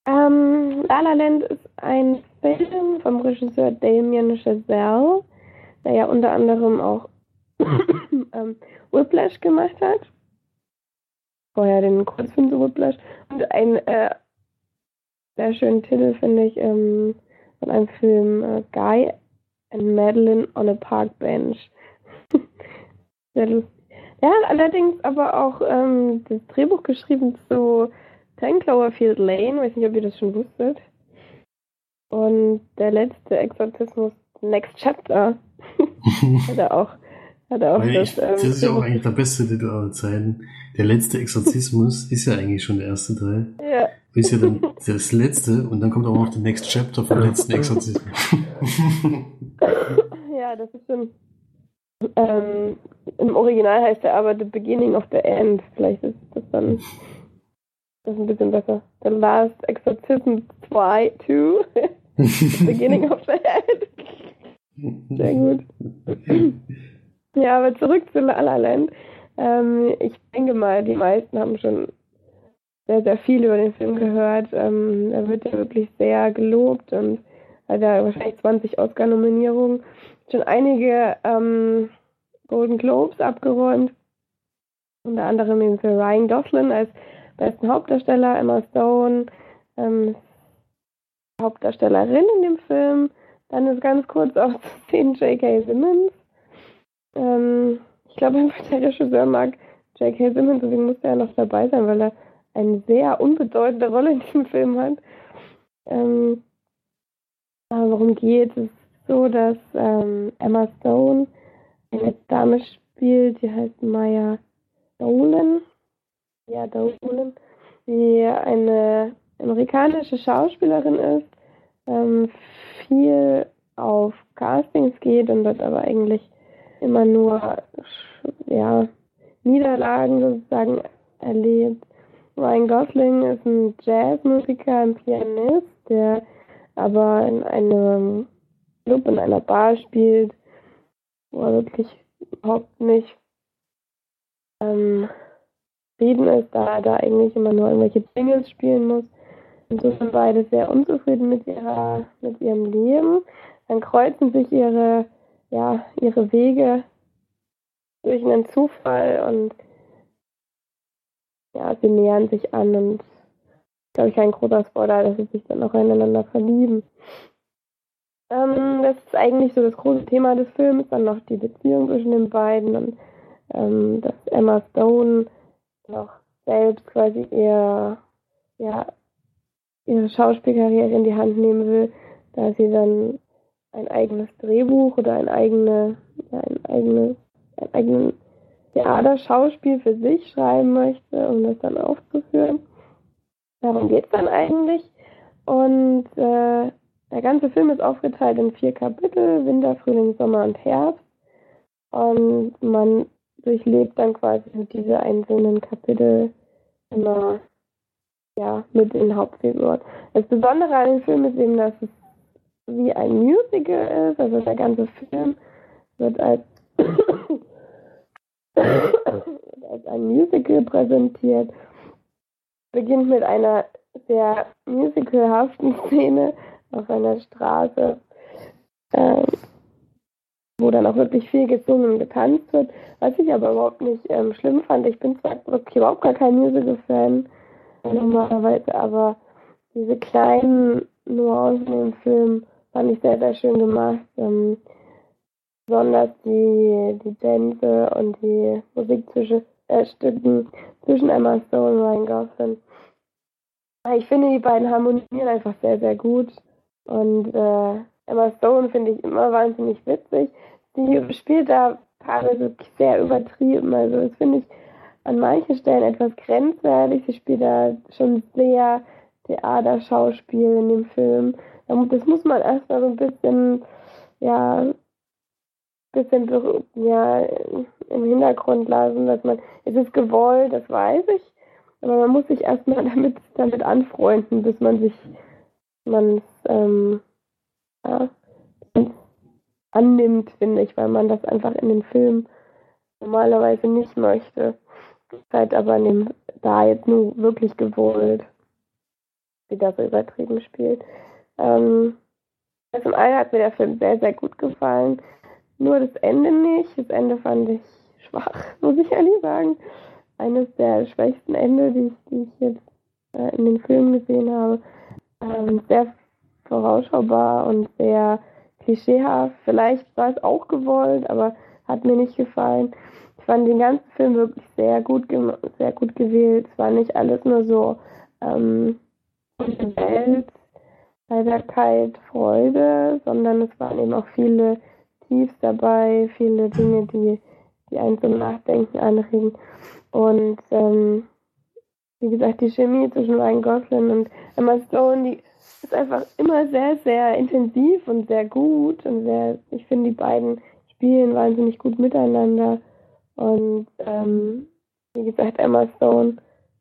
Ähm, La La Land ist ein Film vom Regisseur Damien Chazelle, der ja unter anderem auch ähm, Whiplash gemacht hat. Vorher den Kurzfilm zu Whiplash. Und ein äh, sehr schönen Titel finde ich ähm, von einem Film äh, Guy and Madeline on a Park Bench. sehr lustig. Er hat allerdings aber auch ähm, das Drehbuch geschrieben zu 10 Cloverfield Lane, weiß nicht, ob ihr das schon wusstet. Und der letzte Exorzismus, Next Chapter, hat er auch, hat auch Weil das, ich, das ähm, ist ja auch eigentlich der beste Titel aller Zeiten. Der letzte Exorzismus ist ja eigentlich schon der erste Teil. Ja, Ist ja dann das letzte und dann kommt auch noch der Next Chapter vom letzten Exorzismus. ja, das ist schon. Ähm, Im Original heißt er aber The Beginning of the End. Vielleicht ist das dann das ist ein bisschen besser. The Last Exorcism 2, 2. The Beginning of the End. Sehr gut. Ja, aber zurück zu La La Land. Ähm, ich denke mal, die meisten haben schon sehr, sehr viel über den Film gehört. Ähm, er wird ja wirklich sehr gelobt und hat ja wahrscheinlich 20 Oscar-Nominierungen. Schon einige ähm, Golden Globes abgeräumt. Unter anderem eben für Ryan Gosling als besten Hauptdarsteller, Emma Stone, ähm, Hauptdarstellerin in dem Film. Dann ist ganz kurz auch zu sehen J.K. Simmons. Ähm, ich glaube, der Regisseur mag J.K. Simmons, deswegen muss er ja noch dabei sein, weil er eine sehr unbedeutende Rolle in diesem Film hat. Ähm, aber worum geht es? so, dass ähm, Emma Stone eine Dame spielt, die heißt Maya Dolan. Ja, Dolan. Die eine amerikanische Schauspielerin ist, ähm, viel auf Castings geht und dort aber eigentlich immer nur ja, Niederlagen sozusagen erlebt. Ryan Gosling ist ein Jazzmusiker, ein Pianist, der aber in einem Club, in einer Bar spielt, wo er wirklich überhaupt nicht ähm, zufrieden ist, da er da eigentlich immer nur irgendwelche Jingles spielen muss. Und so sind beide sehr unzufrieden mit ihrer, mit ihrem Leben. Dann kreuzen sich ihre, ja, ihre Wege durch einen Zufall und ja, sie nähern sich an und glaube ich kein großer Spoiler, dass sie sich dann auch ineinander verlieben. Ähm, das ist eigentlich so das große Thema des Films, dann noch die Beziehung zwischen den beiden und ähm, dass Emma Stone noch selbst quasi ihr, ja, ihre Schauspielkarriere in die Hand nehmen will, da sie dann ein eigenes Drehbuch oder ein eigene, ja, ein eigenes, ein eigenes Theaterschauspiel für sich schreiben möchte, um das dann aufzuführen. Darum geht es dann eigentlich. Und äh, der ganze Film ist aufgeteilt in vier Kapitel, Winter, Frühling, Sommer und Herbst. Und man durchlebt dann quasi diese einzelnen Kapitel immer ja, mit den Hauptfiguren. Das Besondere an dem Film ist eben, dass es wie ein Musical ist, also der ganze Film wird als, als ein Musical präsentiert. Beginnt mit einer sehr musicalhaften Szene auf einer Straße. Ähm, wo dann auch wirklich viel gesungen und getanzt wird, was ich aber überhaupt nicht ähm, schlimm fand. Ich bin zwar wirklich überhaupt gar kein Musical-Fan normalerweise, aber diese kleinen Nuancen im Film fand ich sehr, sehr schön gemacht. Ähm, besonders die, die Tänze und die Musikstücken äh, zwischen Emma Stone und Ryan Gosling. Ich finde, die beiden harmonieren einfach sehr, sehr gut. Und äh, Emma Stone finde ich immer wahnsinnig witzig. Sie spielt da teilweise wirklich sehr übertrieben. Also das finde ich an manchen Stellen etwas grenzwertig. Sie spielt da schon sehr Theaterschauspiel in dem Film. Das muss man erstmal so ein bisschen, ja, bisschen ja, im Hintergrund lassen, dass man, es ist gewollt, das weiß ich, aber man muss sich erstmal damit, damit anfreunden, bis man sich, man ähm, ja, annimmt, finde ich, weil man das einfach in den Film normalerweise nicht möchte. Ist halt aber in dem, da jetzt nur wirklich gewollt, wie das so übertrieben spielt. Ähm, zum einen hat mir der Film sehr, sehr gut gefallen. Nur das Ende nicht. Das Ende fand ich schwach, muss ich ehrlich sagen. Eines der schwächsten Ende, die ich, die ich jetzt äh, in den Filmen gesehen habe. Ähm, sehr vorausschaubar und sehr klischeehaft. Vielleicht war es auch gewollt, aber hat mir nicht gefallen. Ich fand den ganzen Film wirklich sehr gut, sehr gut gewählt. Es war nicht alles nur so ähm, Welt, Heiterkeit, Freude, sondern es waren eben auch viele Tiefs dabei, viele Dinge, die, die einen zum Nachdenken anregen. Und ähm, wie gesagt, die Chemie zwischen Ryan Gosling und Emma Stone, die ist einfach immer sehr, sehr intensiv und sehr gut. Und sehr, ich finde, die beiden spielen wahnsinnig gut miteinander. Und ähm, wie gesagt, Emma Stone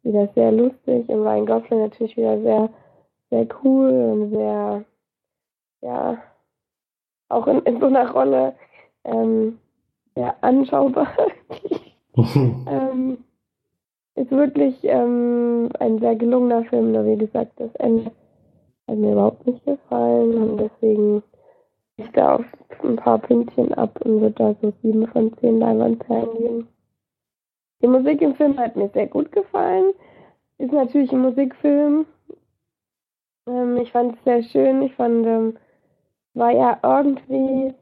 wieder sehr lustig und Ryan Gosling natürlich wieder sehr, sehr cool und sehr, ja, auch in, in so einer Rolle ähm, sehr anschaubar. ähm, ist wirklich ähm, ein sehr gelungener Film, nur wie gesagt, das Ende hat mir überhaupt nicht gefallen und deswegen ich da auf ein paar Pünktchen ab und würde da so sieben von zehn Leinwandperlen geben. Die Musik im Film hat mir sehr gut gefallen. Ist natürlich ein Musikfilm. Ähm, ich fand es sehr schön. Ich fand ähm, war ja irgendwie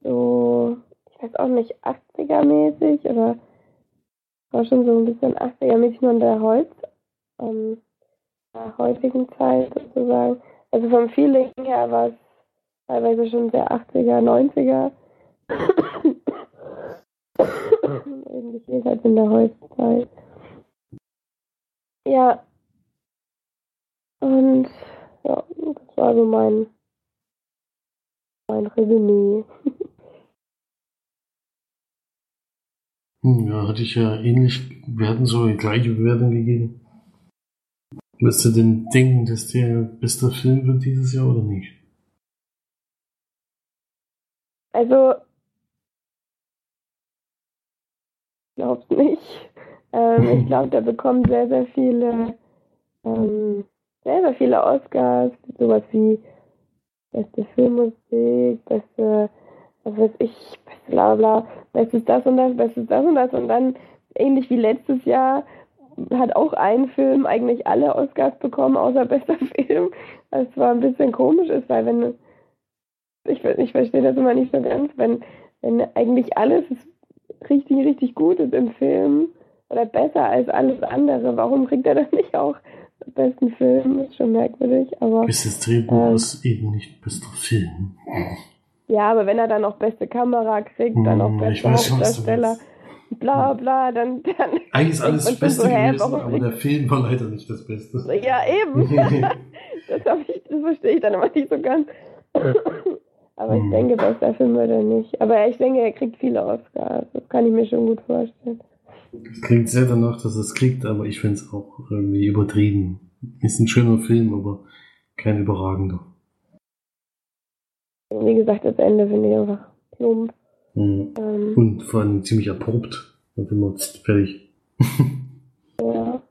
so, ich weiß auch nicht, 80er-mäßig oder war schon so ein bisschen 80er-mäßig nur in der Holz, ähm, der heutigen Zeit sozusagen. Also vom Feeling her war es teilweise schon sehr 80er, 90er. Irgendwie steht halt in der Holzzeit. Ja. Und ja, das war so mein mein Resümee. Hm, ja, hatte ich ja ähnlich, wir hatten so eine gleiche Bewertung gegeben. Wirst du denn denken, dass der beste Film wird dieses Jahr oder nicht? Also, ich glaub's nicht. Ähm, ich glaube, der bekommt sehr, sehr viele, ähm, sehr, sehr viele Oscars, sowas wie beste Filmmusik, beste, was weiß ich, beste bla bla, bestes das und das, bestes das und das und dann ähnlich wie letztes Jahr hat auch ein Film eigentlich alle Oscars bekommen, außer bester Film. Was zwar ein bisschen komisch ist, weil wenn ich, ich verstehe das immer nicht so ganz, wenn, wenn eigentlich alles richtig, richtig gut ist im Film oder besser als alles andere, warum kriegt er das nicht auch besten Film, ist schon merkwürdig, aber. Bestes Drehbuch ähm, ist eben nicht bester Film. Ja, aber wenn er dann auch beste Kamera kriegt, dann auch hm, bester Hauptdarsteller, bla bla, dann. dann Eigentlich ist alles das Beste so, gewesen, aber der Film war leider nicht das Beste. Ja, eben. das, ich, das verstehe ich dann immer nicht so ganz. aber ich hm. denke, bester Film wird er nicht. Aber ich denke, er kriegt viele Oscars. Das kann ich mir schon gut vorstellen. Es klingt sehr danach, dass es kriegt, aber ich finde es auch irgendwie übertrieben. Ist ein schöner Film, aber kein überragender. Wie gesagt, das Ende finde ich einfach plump. Mhm. Ähm, Und vor allem ziemlich abrupt. Dann sind wir fertig. ja.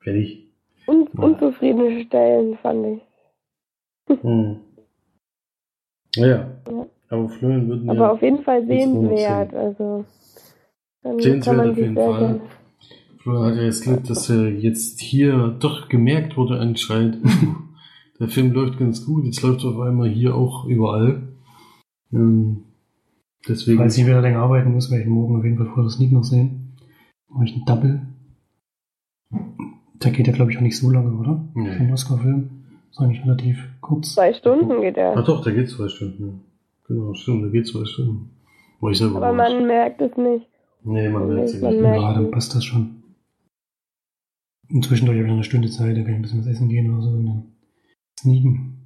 Fertig. Und ja. unzufriedene Stellen fand ich. mhm. Ja. ja. Aber Florian würden Aber ja auf jeden Fall sehenswert. sehen. Also dann Sehenswert kann man auf sich jeden Fall. Florian hat ja jetzt Glück, dass er jetzt hier doch gemerkt wurde anscheinend. Der Film läuft ganz gut, jetzt läuft er auf einmal hier auch überall. Ähm, deswegen. Falls ich wieder länger arbeiten muss, werde ich morgen auf jeden Fall vor das Sneak noch sehen. Mache ich einen Double. Der geht ja, glaube ich, auch nicht so lange, oder? Nee. Für einen Oscar-Film. Ist eigentlich relativ kurz. Zwei Stunden geht Ach er. doch, der geht zwei Stunden. Ja. Genau, stimmt, der geht zwei Stunden. War ich selber Aber man merkt es nicht. Nee, man merkt es man nicht. merkt- Ja, dann passt das schon. Und zwischendurch habe ich noch eine Stunde Zeit, da kann ich ein bisschen was essen gehen oder so und dann sneaken.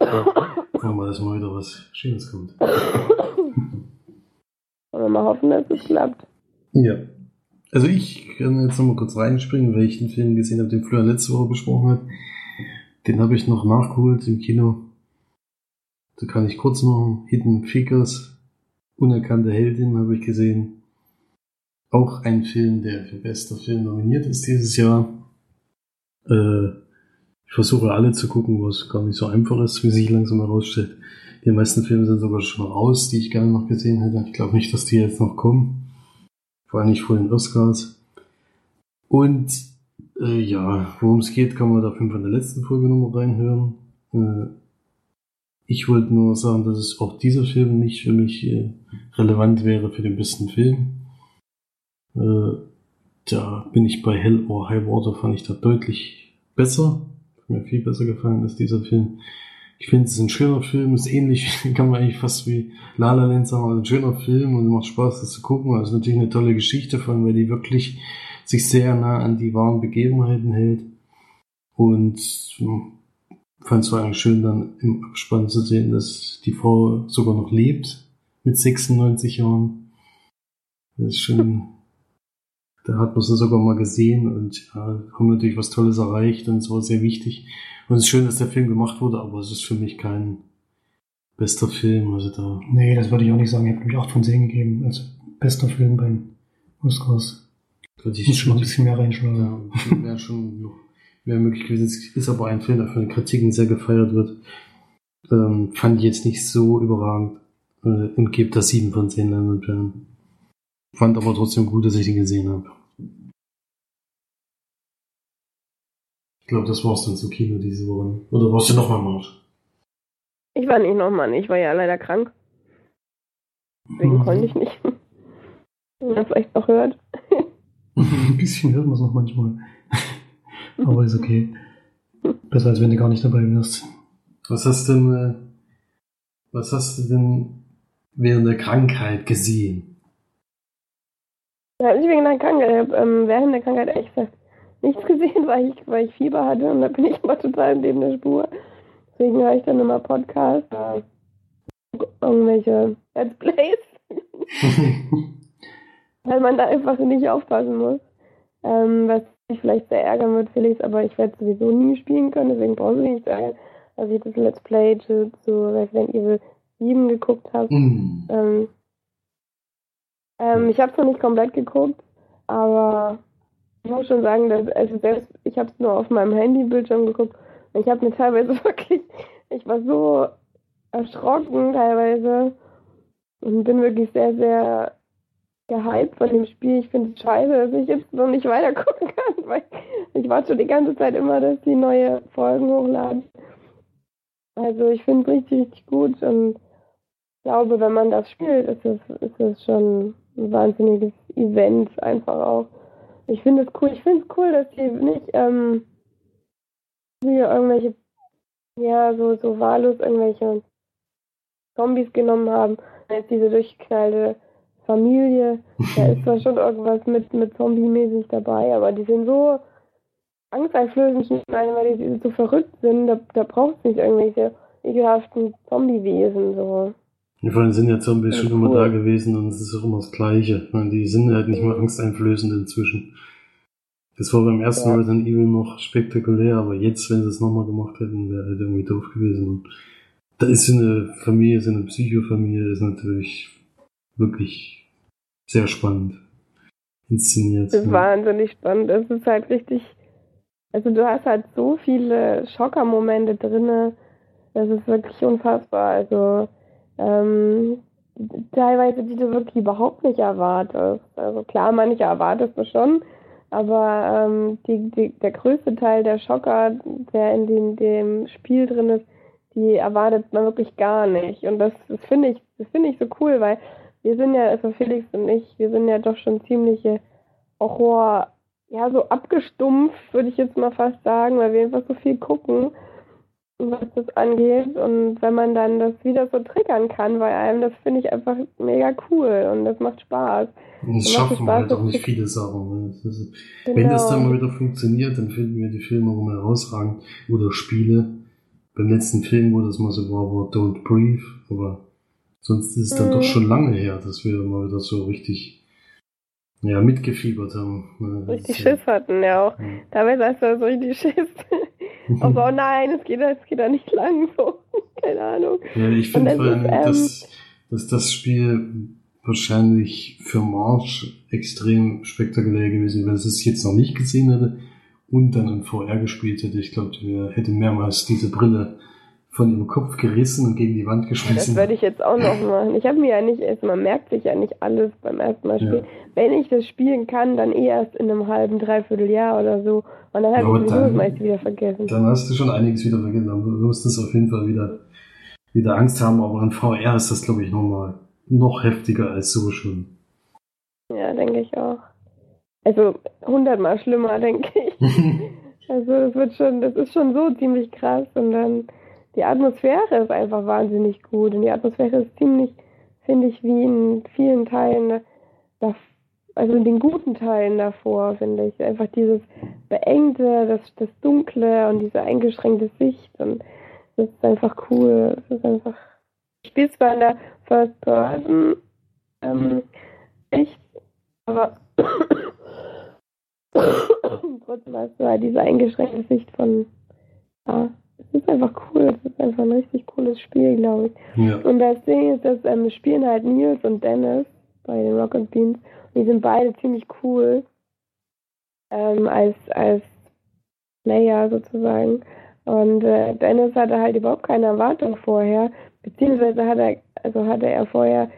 Wir mal, dass mal wieder was Schönes kommt. Wollen wir mal hoffen, dass es klappt. Ja. Also ich kann jetzt nochmal kurz reinspringen, weil ich den Film gesehen habe, den Florian letzte Woche besprochen hat. Den habe ich noch nachgeholt im Kino. Da kann ich kurz noch Hidden Figures, Unerkannte Heldin habe ich gesehen. Auch ein Film, der für bester Film nominiert ist dieses Jahr. Äh, ich versuche alle zu gucken, was gar nicht so einfach ist, wie sich langsam herausstellt. Die meisten Filme sind sogar schon raus, die ich gerne noch gesehen hätte. Ich glaube nicht, dass die jetzt noch kommen. Vor allem nicht vor den Oscars. Und äh, ja, worum es geht, kann man da von der letzten Folge nochmal reinhören. Äh, ich wollte nur sagen, dass es auch dieser Film nicht für mich äh, relevant wäre für den besten Film. Äh, da bin ich bei Hell or High Water, fand ich da deutlich besser. Hat mir viel besser gefallen als dieser Film. Ich finde, es ist ein schöner Film, ist ähnlich, kann man eigentlich fast wie La La Land sagen, also ein schöner Film und macht Spaß, das zu gucken. Also natürlich eine tolle Geschichte von, weil die wirklich sich sehr nah an die wahren Begebenheiten hält. Und fand es vor allem schön, dann im Abspann zu sehen, dass die Frau sogar noch lebt mit 96 Jahren. Das ist schon, da hat man sie sogar mal gesehen und ja, haben natürlich was Tolles erreicht und es war sehr wichtig. Und es ist schön, dass der Film gemacht wurde, aber es ist für mich kein bester Film. Also da Nee, das würde ich auch nicht sagen. Ich habe nämlich 8 von 10 gegeben als bester Film beim Oscars. Würde Ich muss schon mal ein bisschen mehr reinschlagen. Ja, wäre schon noch mehr möglich gewesen. Es ist aber ein Film, der von den Kritiken sehr gefeiert wird. Ähm, fand ich jetzt nicht so überragend äh, und gebe da 7 von 10 Leinwandperlen. Fand aber trotzdem gut, dass ich den gesehen habe. Ich glaube, das war's dann zu Kino diese Woche. Oder warst du noch mal Marsch? Ich war nicht nochmal, ich war ja leider krank. Deswegen Mhm. konnte ich nicht. Wenn man vielleicht noch hört. Ein bisschen hört man es noch manchmal. Aber ist okay. Besser als wenn du gar nicht dabei wärst. Was hast denn, äh, was hast du denn während der Krankheit gesehen? Ja, ich bin genau krank. Ich habe ähm, während der Krankheit echt nichts gesehen, weil ich, weil ich Fieber hatte und da bin ich immer total neben der Spur. Deswegen höre ich dann immer Podcasts, äh, irgendwelche Let's Plays, weil man da einfach nicht aufpassen muss. Ähm, was mich vielleicht sehr ärgern wird, Felix, aber ich werde sowieso nie spielen können, deswegen brauchst du nicht sagen, dass ich das Let's Play zu, zu Resident Evil 7 geguckt habe. Mm. Ähm, ähm, ich habe es noch nicht komplett geguckt, aber ich muss schon sagen, dass also selbst ich habe es nur auf meinem Handybildschirm geguckt und ich habe mir teilweise wirklich, ich war so erschrocken teilweise und bin wirklich sehr, sehr gehypt von dem Spiel. Ich finde es scheiße, dass ich jetzt noch nicht weiter gucken kann, weil ich warte schon die ganze Zeit immer, dass die neue Folgen hochladen. Also ich finde es richtig, richtig gut und glaube, wenn man das spielt, ist es, ist es schon ein wahnsinniges Event einfach auch. Ich finde es cool. Ich finde es cool, dass die nicht ähm, hier irgendwelche, ja, so, so wahllos irgendwelche Zombies genommen haben. Jetzt diese durchgeknallte Familie. Da ist zwar schon irgendwas mit, mit Zombie-mäßig dabei, aber die sind so angsteinflößend, schon alleine, weil die so verrückt sind. Da, da braucht es nicht irgendwelche ekelhaften Zombie-Wesen. So. Ja, vor allem sind ja Zombies Ja, schon immer cool. da gewesen und es ist auch immer das Gleiche. Ich meine, die sind halt nicht mehr angsteinflößend inzwischen. Das war beim ersten Ja. Resident Evil noch spektakulär, aber jetzt, wenn sie es nochmal gemacht hätten, wäre halt irgendwie doof gewesen. Und da ist so eine Familie, so eine Psychofamilie, ist natürlich wirklich sehr spannend inszeniert. Ja. wahnsinnig spannend. Es ist halt richtig. Also du hast halt so viele Schockermomente drinne. Das ist wirklich unfassbar. Also ähm, teilweise, die du wirklich überhaupt nicht erwartest. Also klar, manche erwartest du schon, aber ähm, die, die, der größte Teil der Schocker, der in dem, dem Spiel drin ist, die erwartet man wirklich gar nicht. Und das, das finde ich, das finde ich so cool, weil wir sind ja, also Felix und ich, wir sind ja doch schon ziemliche Horror, ja, so abgestumpft, würde ich jetzt mal fast sagen, weil wir einfach so viel gucken was das angeht. Und wenn man dann das wieder so triggern kann bei einem, das finde ich einfach mega cool und das macht Spaß. Und das schaffen wir halt auch nicht viele Sachen. Ne? Ist, genau. Wenn das dann mal wieder funktioniert, dann finden wir die Filme auch immer herausragend oder Spiele. Beim letzten Film, wo das mal so war, war Don't Breathe, aber sonst ist es dann mhm. doch schon lange her, dass wir mal wieder so richtig ja, mitgefiebert haben. Ne? Richtig Schiss hatten, ja auch. Ja. Dabei hast du so richtig Schiss. Aber oh nein, es geht, es geht da nicht lang so. Keine Ahnung. Ja, ich finde vor allem, ähm, dass, dass das Spiel wahrscheinlich für March extrem spektakulär gewesen wäre, wenn es jetzt noch nicht gesehen hätte und dann in VR gespielt hätte. Ich glaube, er hätte mehrmals diese Brille von ihrem Kopf gerissen und gegen die Wand geschmissen. Das würde ich jetzt auch noch machen. Ich habe mir ja nicht, also man merkt sich ja nicht alles beim ersten Mal spielen. Ja. Wenn ich das spielen kann, dann eh erst in einem halben, dreiviertel Jahr oder so. Und dann habe ich das meiste wieder vergessen. Dann hast du schon einiges wieder vergessen. Dann wirst du auf jeden Fall wieder, wieder Angst haben. Aber in VR ist das, glaube ich, nochmal noch heftiger als so schon. Ja, denke ich auch. Also hundertmal schlimmer, denke ich. also das wird schon, das ist schon so ziemlich krass. Und dann die Atmosphäre ist einfach wahnsinnig gut. Und die Atmosphäre ist ziemlich, finde ich, wie in vielen Teilen also in den guten Teilen davor, finde ich. Einfach dieses Beengte, das, das Dunkle und diese eingeschränkte Sicht. Und das ist einfach cool. Das ist einfach. Ich spiele zwar in der First Person ähm, echt, aber trotzdem hast du halt diese eingeschränkte Sicht von. Ja, es ist einfach cool. Es ist einfach ein richtig cooles Spiel, glaube ich. Ja. Und das Ding ist, dass ähm, spielen halt Nils und Dennis bei den Rock and Beans die sind beide ziemlich cool ähm, als, als Player sozusagen. Und äh, Dennis hatte halt überhaupt keine Erwartung vorher, beziehungsweise hat er, also hatte er vorher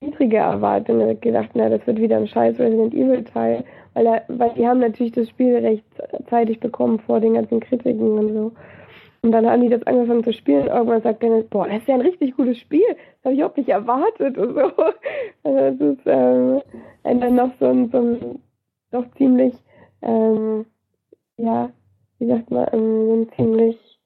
niedrige Erwartungen. Er gedacht, na, das wird wieder ein scheiß Resident Evil Teil, weil er, weil die haben natürlich das Spiel recht zeitig bekommen vor den ganzen Kritiken und so. Und dann haben die das angefangen zu spielen. Irgendwann sagt Dennis, boah, das ist ja ein richtig gutes Spiel. Das habe ich überhaupt nicht erwartet und so. Also das ist ähm, dann noch so ein, so ein doch ziemlich, ähm, ja, wie sagt man, ähm, so ein ziemlich,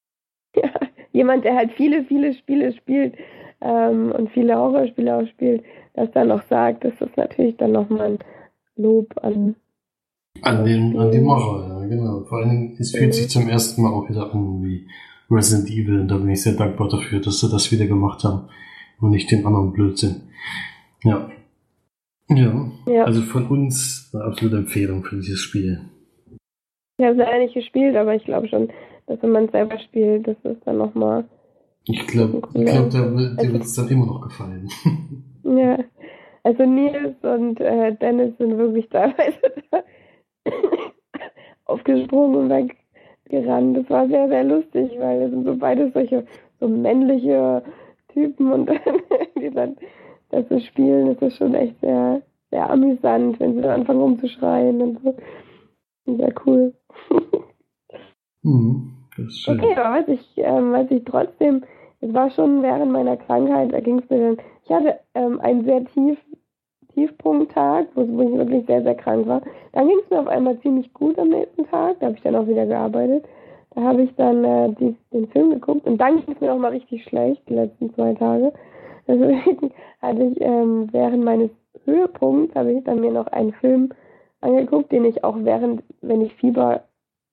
ja, jemand, der halt viele, viele Spiele spielt ähm, und viele Horrorspiele auch spielt, das dann noch sagt, das ist natürlich dann nochmal ein Lob an an den, an die Macher, ja, genau. Vor allen Dingen, es fühlt sich zum ersten Mal auch wieder an wie Resident Evil und da bin ich sehr dankbar dafür, dass sie das wieder gemacht haben und nicht den anderen Blödsinn. Ja. Ja. ja. Also von uns eine absolute Empfehlung für dieses Spiel. Ich habe es leider nicht gespielt, aber ich glaube schon, dass wenn man es selber spielt, das ist dann nochmal. Ich glaube, ich glaub, dir also, wird es dann immer noch gefallen. ja. Also Nils und äh, Dennis sind wirklich teilweise da aufgesprungen und weggerannt. Das war sehr, sehr lustig, weil das sind so beide solche so männliche Typen und die dann das so spielen, das ist schon echt sehr, sehr amüsant, wenn sie dann anfangen rumzuschreien und so. Sehr cool. mhm, okay, aber was ich, ähm, was ich trotzdem, es war schon während meiner Krankheit, da ging es mir dann, ich hatte ähm, einen sehr tief Tiefpunkttag, wo, ich wirklich sehr, sehr krank war. Dann ging es mir auf einmal ziemlich gut am nächsten Tag. Da habe ich dann auch wieder gearbeitet. Da habe ich dann äh, die, den Film geguckt und dann ging es mir auch mal richtig schlecht, die letzten zwei Tage. Deswegen hatte ich ähm, während meines Höhepunkts habe ich dann mir noch einen Film angeguckt, den ich auch während, wenn ich Fieber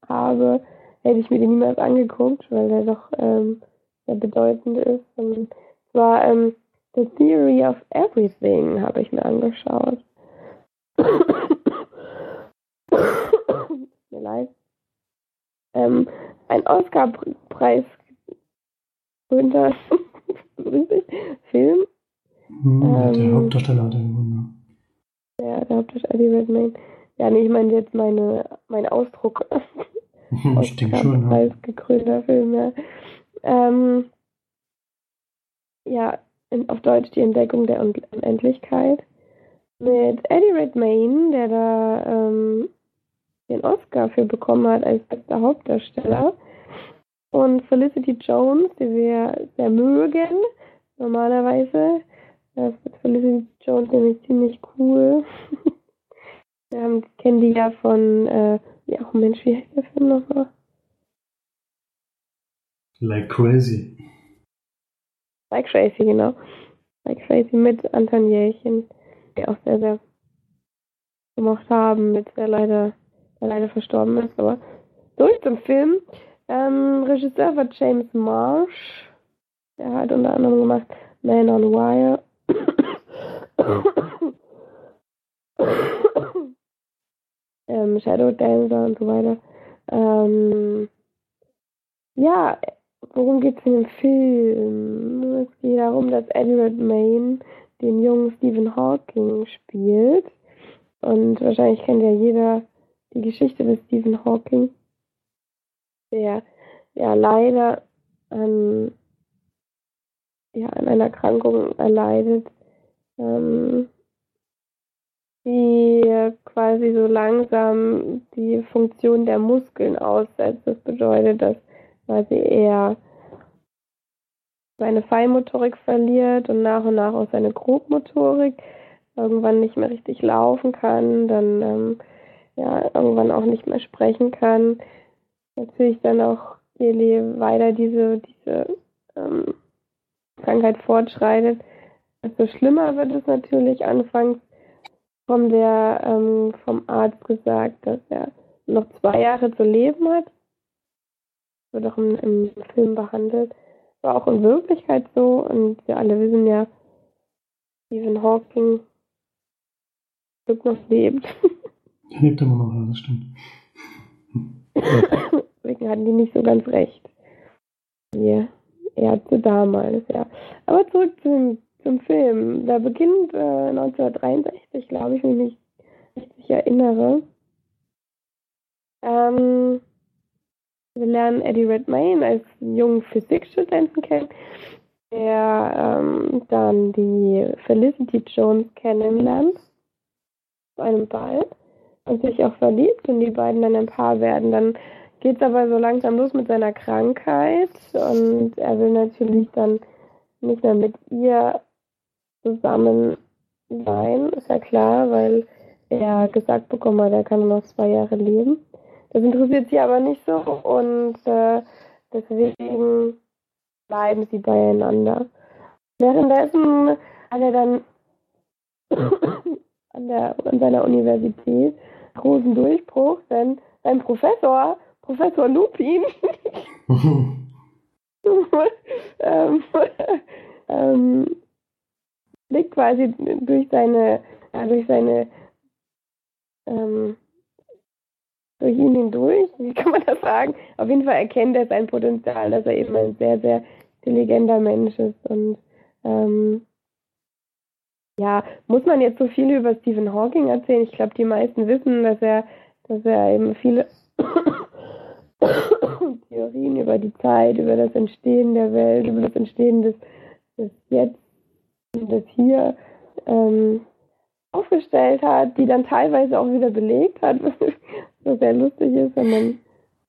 habe, hätte ich mir den niemals angeguckt, weil der doch ähm, sehr bedeutend ist. Und zwar ähm, The Theory of Everything habe ich mir angeschaut. mir leid. Ähm, ein Oscar-Preis gründer Film. Hm, ähm, der Hauptdarsteller hat er gewonnen. Ja, der Hauptdarsteller Eddie Redmayne. Ja, nee, ich meine jetzt meine, mein Ausdruck. Als gekrönter Film, ja. Ähm, ja, in, auf Deutsch die Entdeckung der Unendlichkeit. Mit Eddie Redmayne, der da ähm, den Oscar für bekommen hat als bester Hauptdarsteller. Und Felicity Jones, die wir sehr mögen, normalerweise. Das ist Felicity Jones nämlich ziemlich cool. wir haben, kennen die ja von, äh, ja, oh Mensch, wie heißt der Film nochmal? Like Crazy. Like Crazy, genau. Like Crazy mit Anton Jährchen, die auch sehr, sehr gemacht haben, mit der leider, der leider verstorben ist. Aber durch zum Film. Ähm, Regisseur war James Marsh. Der hat unter anderem gemacht Man on Wire. ähm, Shadow Dancer und so weiter. Ähm, ja, worum geht es in dem Film? Es geht darum, dass Edward Main den jungen Stephen Hawking spielt. Und wahrscheinlich kennt ja jeder die Geschichte des Stephen Hawking, der ja leider an, ja, an einer Erkrankung erleidet, ähm, die quasi so langsam die Funktion der Muskeln aussetzt. Das bedeutet, dass quasi er seine Feinmotorik verliert und nach und nach auch seine Grobmotorik irgendwann nicht mehr richtig laufen kann, dann ähm, ja irgendwann auch nicht mehr sprechen kann. Natürlich dann auch je weiter diese diese ähm, Krankheit fortschreitet, desto schlimmer wird es natürlich anfangs kommt der ähm, vom Arzt gesagt, dass er noch zwei Jahre zu leben hat. Wird auch im, im Film behandelt. War auch in Wirklichkeit so und wir alle wissen ja, Stephen Hawking wird noch lebt. Er lebt immer noch, ja, das stimmt. Deswegen hatten die nicht so ganz recht. Ja, er zu damals, ja. Aber zurück zum zum Film. Der beginnt äh, 1963, glaube ich, wenn ich mich richtig erinnere. Ähm, wir lernen Eddie Redmayne als jungen Physikstudenten kennen, der ähm, dann die Felicity Jones kennenlernt zu einem Ball und sich auch verliebt und die beiden dann ein Paar werden. Dann geht es aber so langsam los mit seiner Krankheit und er will natürlich dann nicht mehr mit ihr zusammen sein, ist ja klar, weil er gesagt bekommen hat, er kann nur noch zwei Jahre leben. Das interessiert sie aber nicht so und äh, deswegen bleiben sie beieinander. Währenddessen hat er dann an, der, an seiner Universität großen Durchbruch, denn sein Professor, Professor Lupin, ähm, ähm, blickt quasi durch seine, durch seine, ähm, durch ihn hindurch, wie kann man das sagen? Auf jeden Fall erkennt er sein Potenzial, dass er eben ein sehr, sehr intelligenter Mensch ist und ähm, ja, muss man jetzt so viel über Stephen Hawking erzählen? Ich glaube, die meisten wissen, dass er, dass er eben viele Theorien über die Zeit, über das Entstehen der Welt, über das Entstehen des, des Jetzt das hier ähm, aufgestellt hat, die dann teilweise auch wieder belegt hat, was sehr lustig ist, wenn man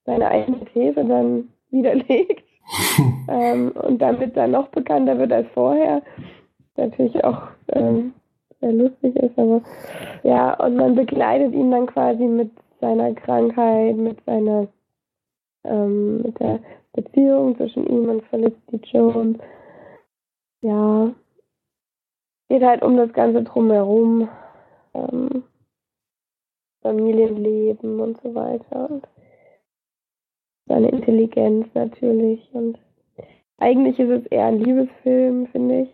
seine eigene These dann widerlegt ähm, und damit dann noch bekannter wird als vorher. Natürlich auch ähm, sehr lustig ist, aber ja, und man begleitet ihn dann quasi mit seiner Krankheit, mit seiner ähm, mit der Beziehung zwischen ihm und Felicity Jones. Ja, geht halt um das Ganze drumherum. Ähm, Familienleben und so weiter. Und seine Intelligenz natürlich. Und eigentlich ist es eher ein Liebesfilm, finde ich.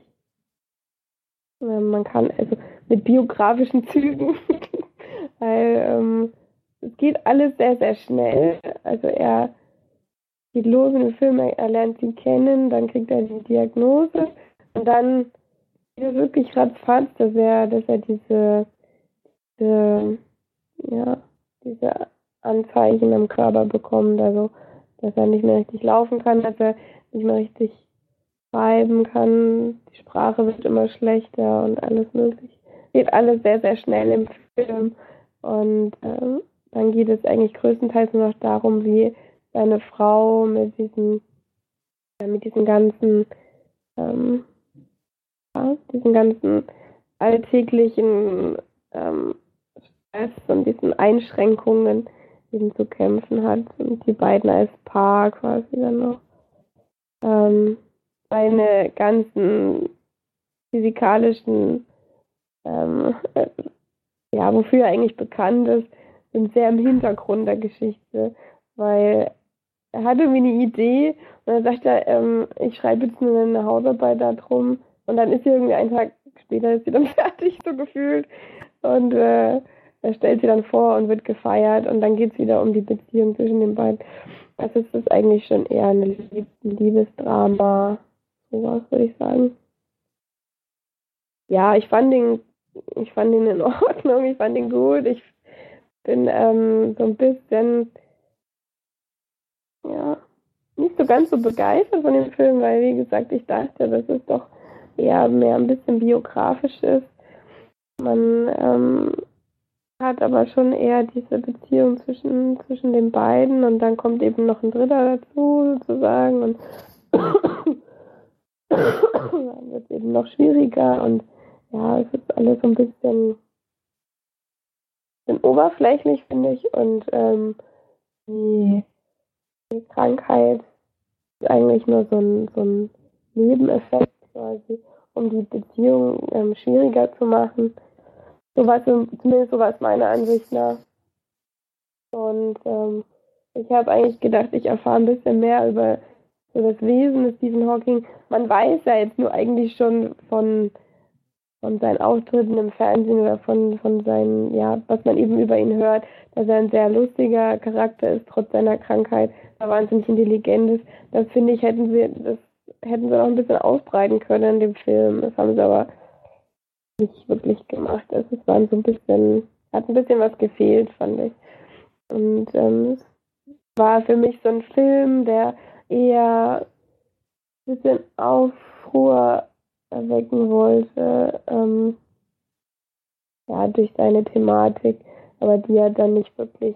Ähm, man kann, also mit biografischen Zügen, weil ähm, es geht alles sehr, sehr schnell. Also er geht los in dem Film, er lernt sie kennen, dann kriegt er die Diagnose und dann ja, wirklich ratzfatz, dass er, dass er diese, diese, ja, diese Anzeichen im Körper bekommt, also dass er nicht mehr richtig laufen kann, dass er nicht mehr richtig schreiben kann. Die Sprache wird immer schlechter und alles mögliche. Geht alles sehr, sehr schnell im Film. Und ähm, dann geht es eigentlich größtenteils nur noch darum, wie seine Frau mit diesen, ja, mit diesen ganzen, ähm, ja, diesen ganzen alltäglichen ähm, Stress und diesen Einschränkungen eben zu kämpfen hat. Und die beiden als Paar quasi dann noch. Ähm, seine ganzen physikalischen ähm, äh, ja, wofür er eigentlich bekannt ist, sind sehr im Hintergrund der Geschichte, weil er hatte irgendwie eine Idee und dann sagt er, ähm, ich schreibe jetzt nur eine Hausarbeit darum und dann ist sie irgendwie einen Tag später ist sie dann fertig, so gefühlt. Und äh, er stellt sie dann vor und wird gefeiert und dann geht es wieder um die Beziehung zwischen den beiden. Also es ist eigentlich schon eher ein Lieb Liebesdrama, sowas würde ich sagen. Ja, ich fand ihn, ich fand ihn in Ordnung, ich fand ihn gut. Ich bin ähm, so ein bisschen, ja, nicht so ganz so begeistert von dem Film, weil wie gesagt, ich dachte, dass es doch eher mehr ein bisschen biografisch ist. Man ähm, hat aber schon eher diese Beziehung zwischen, zwischen den beiden und dann kommt eben noch ein Dritter dazu sozusagen und dann wird es eben noch schwieriger und ja, es ist alles so ein bisschen, bisschen oberflächlich, finde ich, und ähm, die, die Krankheit ist eigentlich nur so ein, so ein Nebeneffekt quasi, um die Beziehung ähm, schwieriger zu machen. So war zumindest so war es meiner Ansicht nach. Und ähm, ich habe eigentlich gedacht, ich erfahre ein bisschen mehr über so das Wesen des Stephen Hawking. Man weiß ja jetzt nur eigentlich schon von, von seinen Auftritten im Fernsehen oder von, von seinen, ja, was man eben über ihn hört, dass er ein sehr lustiger Charakter ist, trotz seiner Krankheit, er wahnsinnig intelligent ist. Das finde ich, hätten sie, das hätten sie noch ein bisschen ausbreiten können in dem Film. Das haben sie aber nicht wirklich gemacht. Also es war so ein bisschen, hat ein bisschen was gefehlt, fand ich. Und ähm, es war für mich so ein Film, der eher ein bisschen Aufruhr erwecken wollte, ähm, ja, durch seine Thematik, aber die er dann nicht wirklich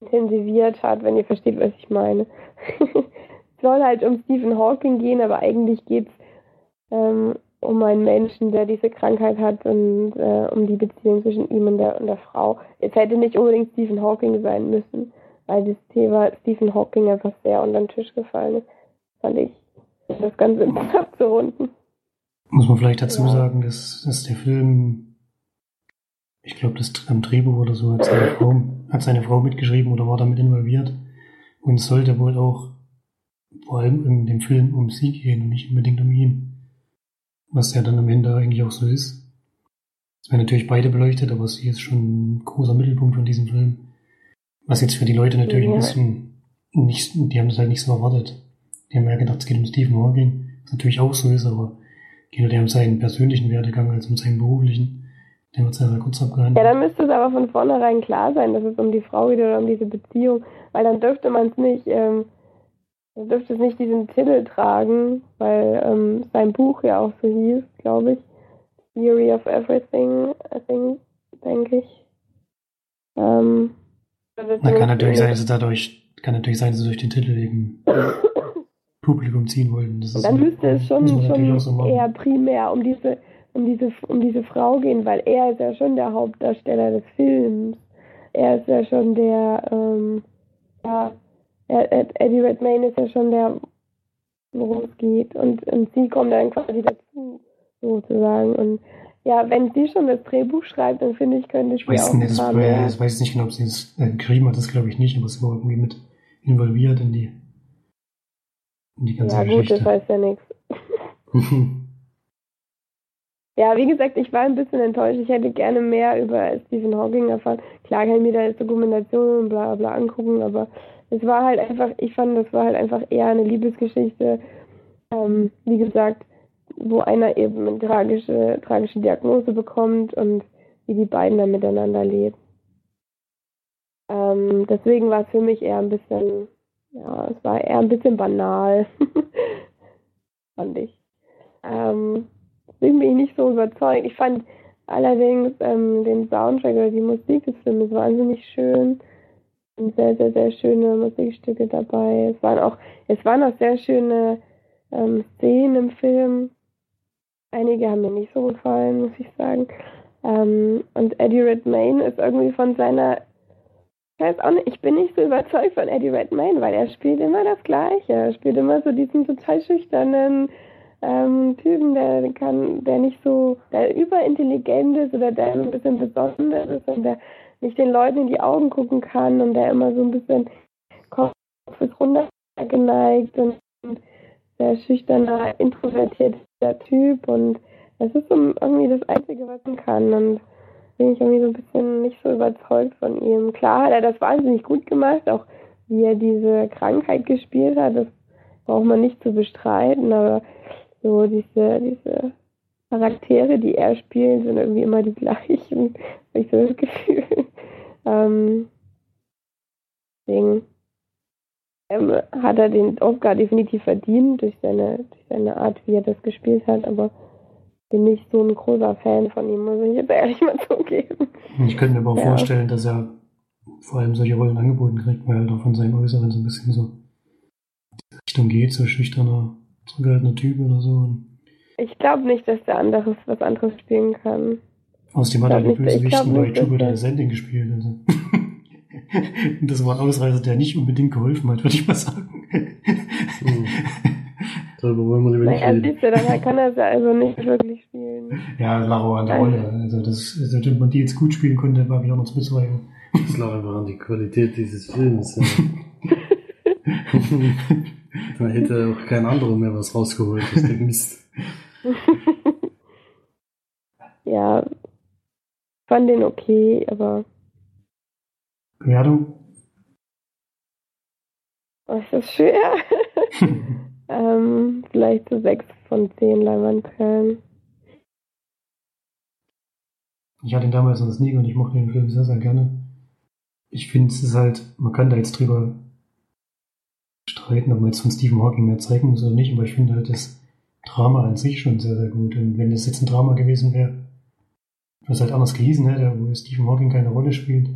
intensiviert hat, wenn ihr versteht, was ich meine. es soll halt um Stephen Hawking gehen, aber eigentlich geht es ähm, um einen Menschen, der diese Krankheit hat und äh, um die Beziehung zwischen ihm und der, und der Frau. Es hätte nicht unbedingt Stephen Hawking sein müssen, weil das Thema Stephen Hawking einfach sehr unter den Tisch gefallen ist, fand ich, das Ganze abzurunden. Muss man vielleicht dazu ja. sagen, dass, dass der Film, ich glaube, das am Drehbuch oder so hat seine, Frau, hat seine Frau mitgeschrieben oder war damit involviert und sollte wohl auch vor allem in dem Film um sie gehen und nicht unbedingt um ihn was ja dann am Ende eigentlich auch so ist. Es werden natürlich beide beleuchtet, aber sie ist schon ein großer Mittelpunkt von diesem Film. Was jetzt für die Leute natürlich ja. ein bisschen nicht, die haben das halt nicht so erwartet. Die haben ja gedacht, es geht um Stephen Hawking, was natürlich auch so ist, aber geht die haben seinen persönlichen Werdegang als um seinen beruflichen. Der wird sehr, sehr kurz abgehandelt. Ja, dann müsste es aber von vornherein klar sein, dass es um die Frau geht oder um diese Beziehung, weil dann dürfte man es nicht ähm, er dürfte es nicht diesen Titel tragen, weil ähm, sein Buch ja auch so hieß, glaube ich. Theory of Everything, I think, denke ich. Ähm, Na, kann natürlich sein, dass sie dadurch, kann natürlich sein, dass sie durch den Titel eben Publikum ziehen wollten. Das dann müsste es schon, schon so eher primär um diese, um diese, um diese Frau gehen, weil er ist ja schon der Hauptdarsteller des Films. Er ist ja schon der, ähm, ja, Eddie Redmayne ist ja schon der, worum es geht. Und, und sie kommt dann quasi dazu, sozusagen. Und ja, wenn sie schon das Drehbuch schreibt, dann finde ich, könnte ich weiß auch nicht, das, mehr. Ich weiß nicht genau, ob sie es äh, geschrieben hat, das glaube ich nicht, aber sie war irgendwie mit involviert in die, in die ganze ja, Geschichte. Ja gut, das heißt ja nichts. Ja, wie gesagt, ich war ein bisschen enttäuscht. Ich hätte gerne mehr über Stephen Hawking erfahren. Klar kann ich mir da jetzt Dokumentationen und bla bla angucken, aber es war halt einfach, ich fand, das war halt einfach eher eine Liebesgeschichte, ähm, wie gesagt, wo einer eben eine tragische, tragische Diagnose bekommt und wie die beiden dann miteinander leben. Ähm, deswegen war es für mich eher ein bisschen, ja, es war eher ein bisschen banal. fand ich. Ähm, deswegen bin ich nicht so überzeugt. Ich fand allerdings ähm, den Soundtrack oder die Musik des Films wahnsinnig schön. Sehr, sehr, sehr schöne Musikstücke dabei. Es waren auch, es waren auch sehr schöne ähm, Szenen im Film. Einige haben mir nicht so gefallen, muss ich sagen. Ähm, und Eddie Redmayne ist irgendwie von seiner ich weiß auch nicht, ich bin nicht so überzeugt von Eddie Redmayne, weil er spielt immer das Gleiche. Er spielt immer so diesen total schüchternen ähm, Typen, der kann, der nicht so, der überintelligent ist oder der ein bisschen besonders ist und der nicht den Leuten in die Augen gucken kann und der immer so ein bisschen Kopf ist runtergeneigt und sehr schüchterner, introvertierter Typ und das ist so irgendwie das Einzige, was man kann und bin ich irgendwie so ein bisschen nicht so überzeugt von ihm. Klar hat er das wahnsinnig gut gemacht, auch wie er diese Krankheit gespielt hat, das braucht man nicht zu bestreiten, aber so diese, diese Charaktere, die er spielt, sind irgendwie immer die gleichen, habe ich so das Gefühl. Ähm, deswegen ähm, hat er den Oscar definitiv verdient durch seine, durch seine Art, wie er das gespielt hat, aber bin nicht so ein großer Fan von ihm, muss ich jetzt ehrlich mal zugeben. Ich könnte mir aber Ja. vorstellen, dass er vor allem solche Rollen angeboten kriegt, weil er doch von seinem Äußeren so ein bisschen so in die Richtung geht, so schüchterner, zurückhaltender Typ oder so. Ich glaube nicht, dass der anderes was anderes spielen kann. Außerdem hat er den Bösewichten bei dass Jupiter der- Ascending gespielt. Also. Und das war ein Ausreißer, der nicht unbedingt geholfen hat, würde ich mal sagen. Hm. Darüber wollen wir lieber nicht Naja, reden. dann kann er es ja also nicht wirklich spielen. ja, lag auch an der. Rolle. Also, das, also, wenn man die jetzt gut spielen konnte, war ich auch noch zu bezweifeln. Das lag einfach an die Qualität dieses Films. Da hätte auch kein anderer mehr was rausgeholt aus dem Mist. ja, fand den okay, aber Bewertung? oh, ist das schwer? ähm, vielleicht so sechs von zehn Leinwandperlen. Ich hatte ihn damals noch nie und ich mochte den Film sehr, sehr gerne. Ich finde, es ist halt, man kann da jetzt drüber streiten, ob man jetzt von Stephen Hawking mehr zeigen muss oder nicht, aber ich finde halt das Drama an sich schon sehr, sehr gut. Und wenn das jetzt ein Drama gewesen wäre, was halt anders gehießen hätte, wo Stephen Hawking keine Rolle spielt,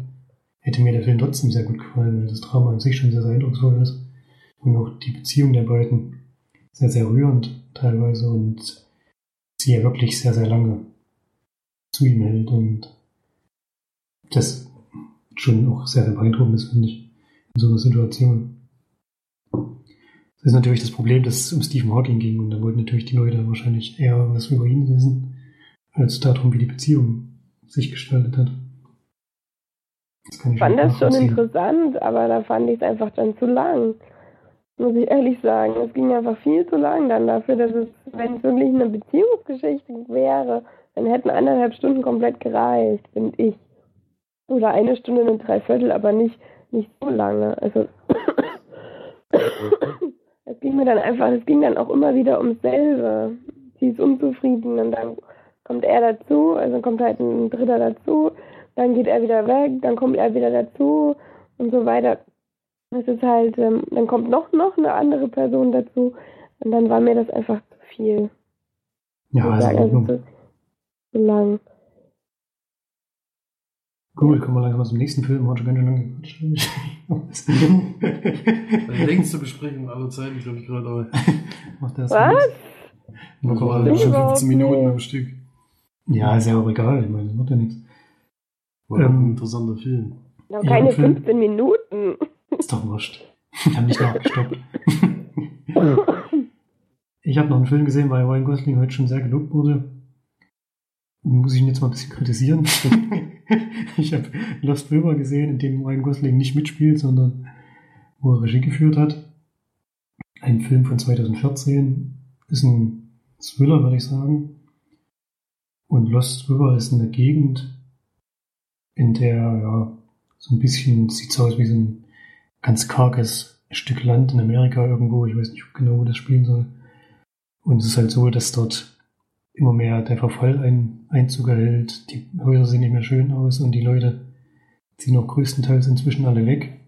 hätte mir der Film trotzdem sehr gut gefallen, weil das Drama an sich schon sehr, sehr eindrucksvoll ist. Und auch die Beziehung der beiden sehr, sehr rührend teilweise und sie ja wirklich sehr, sehr lange zu ihm hält und das schon auch sehr, sehr beeindruckend ist, finde ich, in so einer Situation. Das ist natürlich das Problem, dass es um Stephen Hawking ging und da wollten natürlich die Leute wahrscheinlich eher was über ihn wissen, als darum, wie die Beziehung sich gestaltet hat. Das kann Ich fand das schon interessant, aber da fand ich es einfach dann zu lang. Muss ich ehrlich sagen. Es ging einfach viel zu lang dann dafür, dass es, wenn es wirklich eine Beziehungsgeschichte wäre, dann hätten eineinhalb Stunden komplett gereicht, finde ich. Oder eine Stunde und drei Viertel, aber nicht, nicht so lange. Also es ging mir dann einfach, es ging dann auch immer wieder ums selbe. Sie ist unzufrieden und dann kommt er dazu, also kommt halt ein Dritter dazu, dann geht er wieder weg, dann kommt er wieder dazu und so weiter. Es ist halt, ähm, dann kommt noch, noch eine andere Person dazu und dann war mir das einfach zu viel. Ja, also, sag, also zu, zu lang. Cool, kommen wir langsam zum nächsten Film. Schon ganz schön lange längste Besprechung aller Zeiten, glaube ich, gerade. Aber Macht das Was? Wir Das war kommen schon überhaupt 15 Minuten am Stück. Ja, ist ja auch egal. Ich meine, das macht ja nichts. War auch ein Ähm, interessanter Film. Noch keine Film. 15 Minuten. Ist doch wurscht. Ich habe nicht nachgestoppt. Ich habe noch einen Film gesehen, weil Ryan Gosling heute schon sehr gelobt wurde. Muss ich ihn jetzt mal ein bisschen kritisieren. ich habe Lost River gesehen, in dem Ryan Gosling nicht mitspielt, sondern wo er Regie geführt hat. Ein Film von 2014. Ist ein Thriller, würde ich sagen. Und Lost River ist eine Gegend, in der, ja, so ein bisschen sieht's aus wie so ein ganz karges Stück Land in Amerika irgendwo. Ich weiß nicht genau, wo das spielen soll. Und es ist halt so, dass dort immer mehr der Verfall ein, Einzug erhält. Die Häuser sehen nicht mehr schön aus und die Leute ziehen auch größtenteils inzwischen alle weg.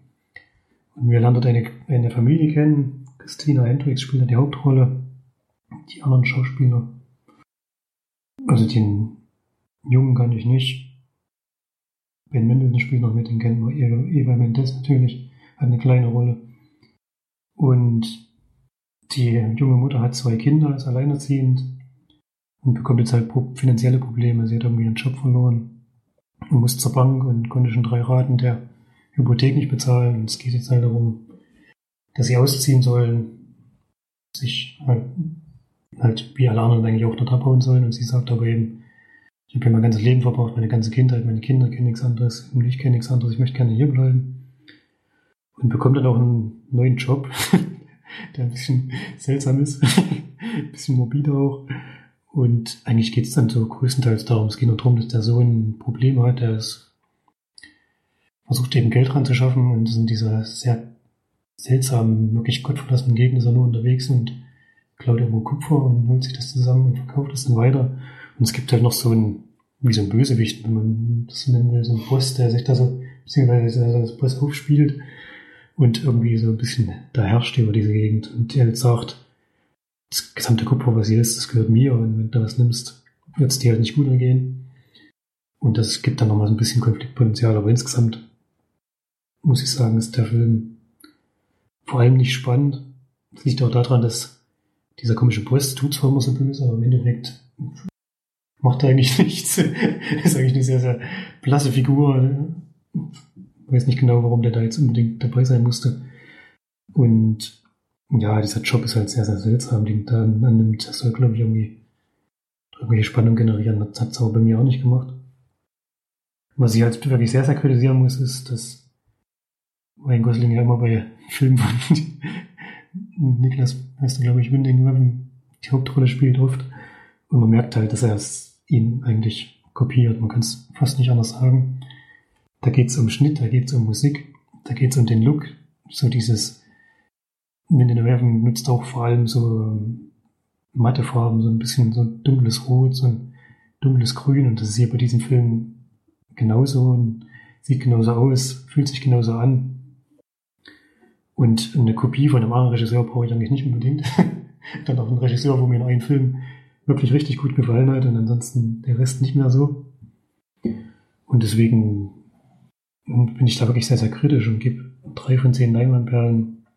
Und wir lernen dort eine, eine Familie kennen. Christina Hendricks spielt da die Hauptrolle. die anderen Schauspieler. Also den Jungen kann ich nicht. Ben Mendelssohn spielt noch mit, den kennt man. Eva Mendes natürlich, hat eine kleine Rolle. Und die junge Mutter hat zwei Kinder, ist alleinerziehend und bekommt jetzt halt finanzielle Probleme. Sie hat irgendwie ihren Job verloren und muss zur Bank und konnte schon drei Raten der Hypothek nicht bezahlen. Und es geht jetzt halt darum, dass sie ausziehen sollen, sich halt, halt wie alle anderen eigentlich auch dort abhauen sollen. Und sie sagt aber eben, ich habe hier mein ganzes Leben verbracht, meine ganze Kindheit, meine Kinder kennen nichts anderes und ich kenne nichts anderes, ich möchte gerne hier bleiben. Und bekommt dann auch einen neuen Job, der ein bisschen seltsam ist, ein bisschen morbide auch. Und eigentlich geht es dann so größtenteils darum, es geht nur darum, dass der Sohn Probleme hat, der ist, versucht eben Geld ranzuschaffen und ist in dieser sehr seltsamen, wirklich gottverlassenen Gegend ist er nur unterwegs und klaut irgendwo Kupfer und holt sich das zusammen und verkauft es dann weiter. Und es gibt halt noch so ein, wie so ein Bösewicht, wenn man das nennen will, so ein Boss, der sich da so, beziehungsweise das Boss aufspielt und irgendwie so ein bisschen da herrscht über diese Gegend und der halt sagt, das gesamte Kupfer, was hier ist, das gehört mir und wenn du da was nimmst, wird es dir halt nicht gut ergehen. Und das gibt dann nochmal so ein bisschen Konfliktpotenzial, aber insgesamt muss ich sagen, ist der Film vor allem nicht spannend. Das liegt auch daran, dass dieser komische Boss tut zwar immer so böse, aber im Endeffekt macht er eigentlich nichts. ist eigentlich eine sehr, sehr blasse Figur. Ich weiß nicht genau, warum der da jetzt unbedingt dabei sein musste. Und ja, dieser Job ist halt sehr, sehr seltsam, den da annimmt. Das soll, glaube ich, irgendwie irgendwelche Spannung generieren. Das hat es aber bei mir auch nicht gemacht. Was ich halt wirklich sehr, sehr kritisieren muss, ist, dass Ryan Gosling ja immer bei Filmen Niklas, heißt er, glaube ich, Winding Refn die Hauptrolle spielt oft. Und man merkt halt, dass er es ihn eigentlich kopiert. Man kann es fast nicht anders sagen. Da geht es um Schnitt, da geht es um Musik, da geht es um den Look. So dieses Winding Refn nutzt auch vor allem so ähm, matte Farben, so ein bisschen so ein dunkles Rot, so ein dunkles Grün. Und das ist hier bei diesem Film genauso und sieht genauso aus, fühlt sich genauso an. Und eine Kopie von einem anderen Regisseur brauche ich eigentlich nicht unbedingt. Dann auch ein Regisseur, wo mir in einem Film wirklich richtig gut gefallen hat und ansonsten der Rest nicht mehr so. Und deswegen bin ich da wirklich sehr, sehr kritisch und gebe drei von zehn Leinwandperlen.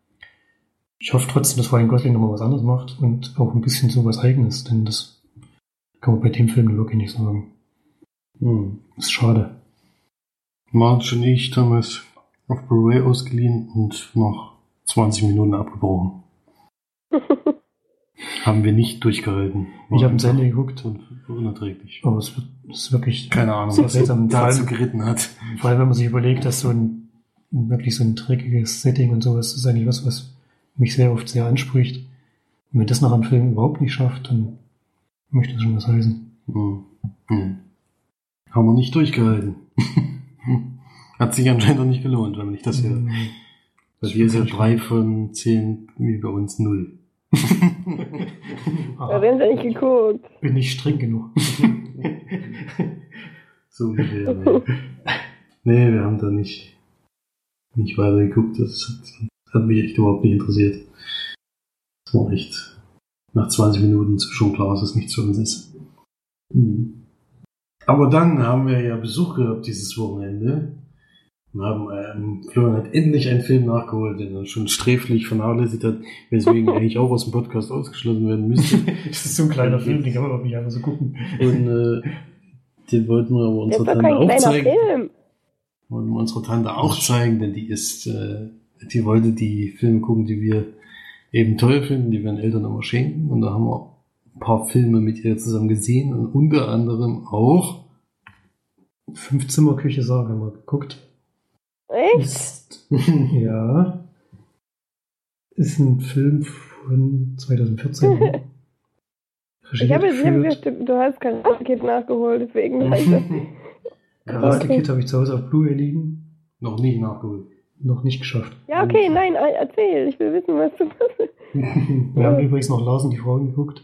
Ich hoffe trotzdem, dass Ryan Gosling nochmal was anderes macht und auch ein bisschen so was Eigenes, denn das kann man bei dem Film wirklich nicht sagen. Hm. ist schade. Marge und ich, Thomas, auf Blu-ray ausgeliehen und nach 20 Minuten abgebrochen. Haben wir nicht durchgehalten. Ich habe zu Ende geguckt, und unerträglich. aber es wird, es ist wirklich Keine Ahnung, was seltsam. Vor dazu geritten hat. Vor allem, wenn man sich überlegt, dass so ein wirklich so ein dreckiges Setting und sowas ist eigentlich was, was mich sehr oft sehr anspricht. Und wenn das nach einem Film überhaupt nicht schafft, dann möchte das schon was heißen. Hm. Hm. Haben wir nicht durchgehalten. hat sich anscheinend auch nicht gelohnt, wenn nicht das hier. Ähm, Bei dir ist ja drei von zehn, wie bei uns null. Da haben sie nicht geguckt. bin ich streng genug. So ungefähr. Nee. nee, wir haben da nicht, nicht weiter geguckt. Das hat, hat mich echt überhaupt nicht interessiert. Das war echt nach 20 Minuten schon klar, dass es nicht zu uns ist. Mhm. Aber dann haben wir ja Besuch gehabt dieses Wochenende und haben ähm, Florian hat endlich einen Film nachgeholt, den er schon sträflich vernachlässigt hat, weswegen er eigentlich auch aus dem Podcast ausgeschlossen werden müsste. das ist so ein kleiner Film, den kann man überhaupt nicht einfach so gucken. Und äh, den wollten wir aber unserer Tante auch kleiner zeigen. Film. Wollen wir unserer Tante auch zeigen, denn die ist, äh, die wollte die Filme gucken, die wir eben toll finden, die wir den Eltern immer schenken. Und da haben wir ein paar Filme mit ihr zusammen gesehen und unter anderem auch Fünf Zimmer Küche haben wir geguckt. Echt? Ist, ja. Ist ein Film von 2014. Ich habe jetzt gestimmt, du hast kein Paket nachgeholt, deswegen weiß ich das. Karate Okay. Kid habe ich zu Hause auf Blu-ray liegen. noch nicht nachgeholt. Noch nicht geschafft. Ja, okay, nein, erzähl. Ich will wissen, was du machst. Wir haben übrigens noch Lars und die Frauen geguckt.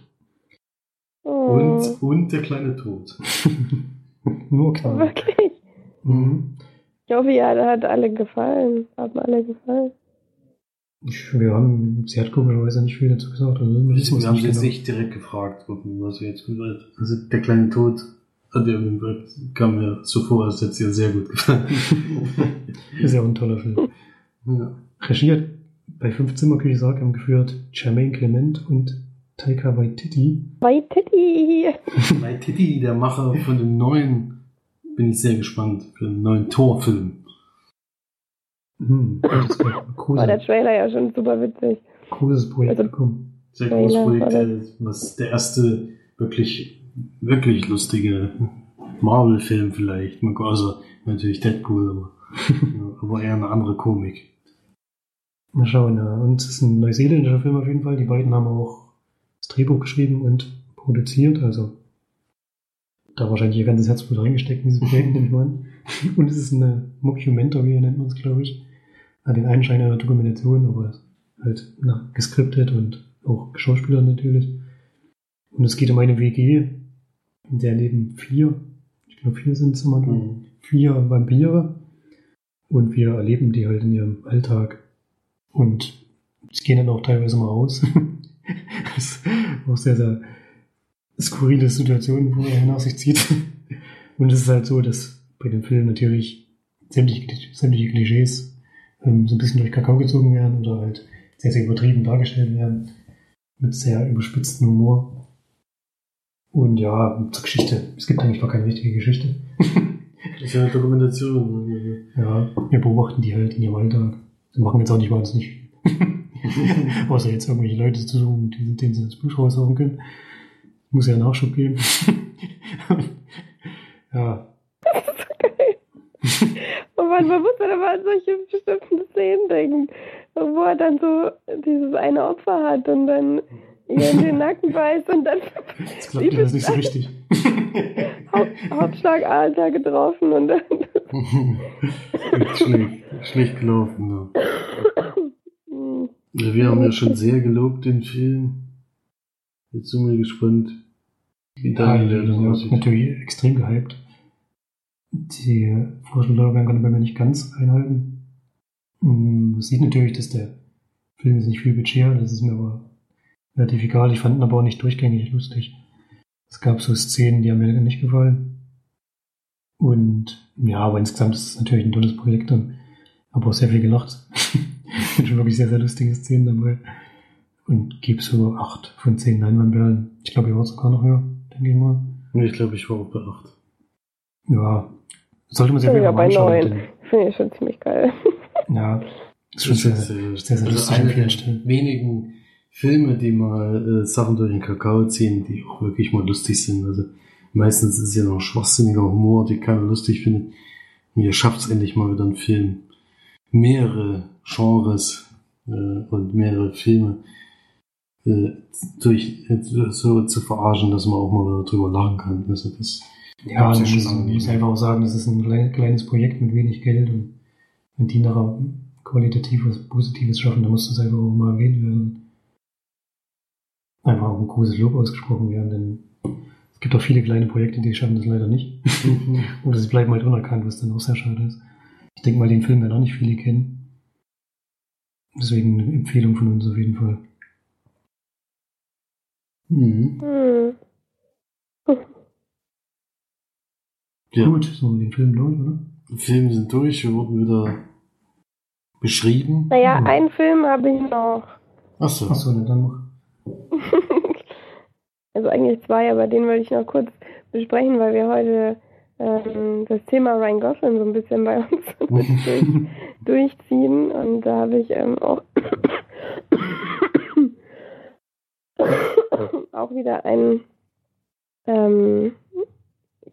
Oh, Und, und der kleine Tod. Nur knapp. wirklich. Mhm. Ich hoffe, ja, da hat alle gefallen. Haben alle gefallen. Ich, wir haben, sie hat komischerweise nicht viel dazu gesagt. Also wir haben nicht sie jetzt genau. nicht direkt gefragt, was sie jetzt gesagt Also der kleine Tod hat ihr kam mir so vor, als hätte es ihr sehr gut gefallen. Ist ja auch ein toller Film. ja. Regie hat bei Fünf Zimmerküche Sargam geführt Jermaine Clement und Taika Waititi. Waititi. Bei Titi, der Macher von dem neuen, bin ich sehr gespannt, für den neuen Torfilm. Hm, War der Trailer ja schon super witzig. großes Projekt Also- bekommen. Sehr großes Projekt, äh, was der erste wirklich, wirklich lustige Marvel-Film vielleicht. Also natürlich Deadpool, aber, aber eher eine andere Komik. Mal schauen, ja. Und es ist ein neuseeländischer Film auf jeden Fall. Die beiden haben auch das Drehbuch geschrieben und produziert, also da wahrscheinlich ihr ganzes Herzblut reingesteckt in dieses Projekt, nehme ich mal an. Und es ist eine Mockumentary, nennt man es, glaube ich. Hat den Einschein einer Dokumentation, aber halt na, geskriptet und auch Schauspieler natürlich. Und es geht um eine WG, in der leben vier, ich glaube vier sind es am Anfang, Mhm. vier Vampire und wir erleben die halt in ihrem Alltag. Und sie gehen dann auch teilweise mal aus. das ist auch sehr, sehr skurrile Situationen, wo er nach sich zieht. Und es ist halt so, dass bei dem Film natürlich sämtliche, sämtliche Klischees ähm, so ein bisschen durch Kakao gezogen werden oder halt sehr, sehr übertrieben dargestellt werden. Mit sehr überspitzten Humor. Und ja, zur Geschichte. Es gibt eigentlich gar keine richtige Geschichte. Das ist ja eine Dokumentation. Ja, wir beobachten die halt in ihrem Alltag. Sie machen jetzt auch nicht wahnsinnig viel. Außer jetzt irgendwelche Leute zu suchen, denen sie das Buch raussuchen können. Muss ja Nachschub geben. ja, Oh Mann, man muss dann aber an solche bestimmten Szenen denken, wo er dann so dieses eine Opfer hat und dann ihr in den Nacken beißt und dann jetzt klappt das nicht so richtig. Haupt, Hauptschlagader getroffen und dann. schlecht, schlecht gelaufen, ja. Ja, Wir haben ja schon sehr gelobt den Film. Jetzt sind wir gespannt, wie Ja, dann ja, aussieht. natürlich extrem gehypt. Die Vorschläge kann bei mir nicht ganz einhalten. Mm, Man sieht natürlich, dass der Film jetzt nicht viel Budget hat, das ist mir aber relativ egal. Ich fand ihn aber auch nicht durchgängig lustig. Es gab so Szenen, die haben mir nicht gefallen. Und ja, aber insgesamt ist es natürlich ein tolles Projekt und habe auch sehr viel gelacht. sind schon wirklich sehr, sehr lustige Szenen dabei. Und gebe so acht von zehn Leinwandperlen. Ich glaube, ihr wart sogar noch höher, denke ich mal. Ich glaube, ich war auch bei 8. Ja, sollte man sich ja mal bei anschauen. neun. Finde ich schon ziemlich geil. Ja, ist schon sehr, sehr, sehr, sehr also lustig an eine vielen der Stellen. wenigen Filme, die mal äh, Sachen durch den Kakao ziehen, die auch wirklich mal lustig sind. Also meistens ist es ja noch schwachsinniger Humor, die keiner lustig findet. Und hier schafft es endlich mal wieder ein Film, mehrere Genres äh, und mehrere Filme äh, durch äh, so zu verarschen, dass man auch mal wieder drüber lachen kann. Also das Ja, man schon muss, einfach auch sagen, das ist ein klein, kleines Projekt mit wenig Geld und wenn die nachher qualitativ was Positives schaffen, dann muss das einfach auch mal erwähnt werden. Einfach auch ein großes Lob ausgesprochen werden, denn es gibt auch viele kleine Projekte, die schaffen das leider nicht. Oder sie bleiben halt unerkannt, was dann auch sehr schade ist. Ich denke mal, den Film werden auch nicht viele kennen. Deswegen eine Empfehlung von uns auf jeden Fall. Mhm. Hm. Ja. Gut, so den Film durch, oder? Die Filme sind durch, wir wurden wieder beschrieben. Naja, Hm. einen Film habe ich noch. Achso. Achso, ne, dann mach. also eigentlich zwei, aber den wollte ich noch kurz besprechen, weil wir heute ähm, das Thema Ryan Gosling so ein bisschen bei uns durch, durchziehen. Und da habe ich ähm, auch, auch wieder einen, ähm,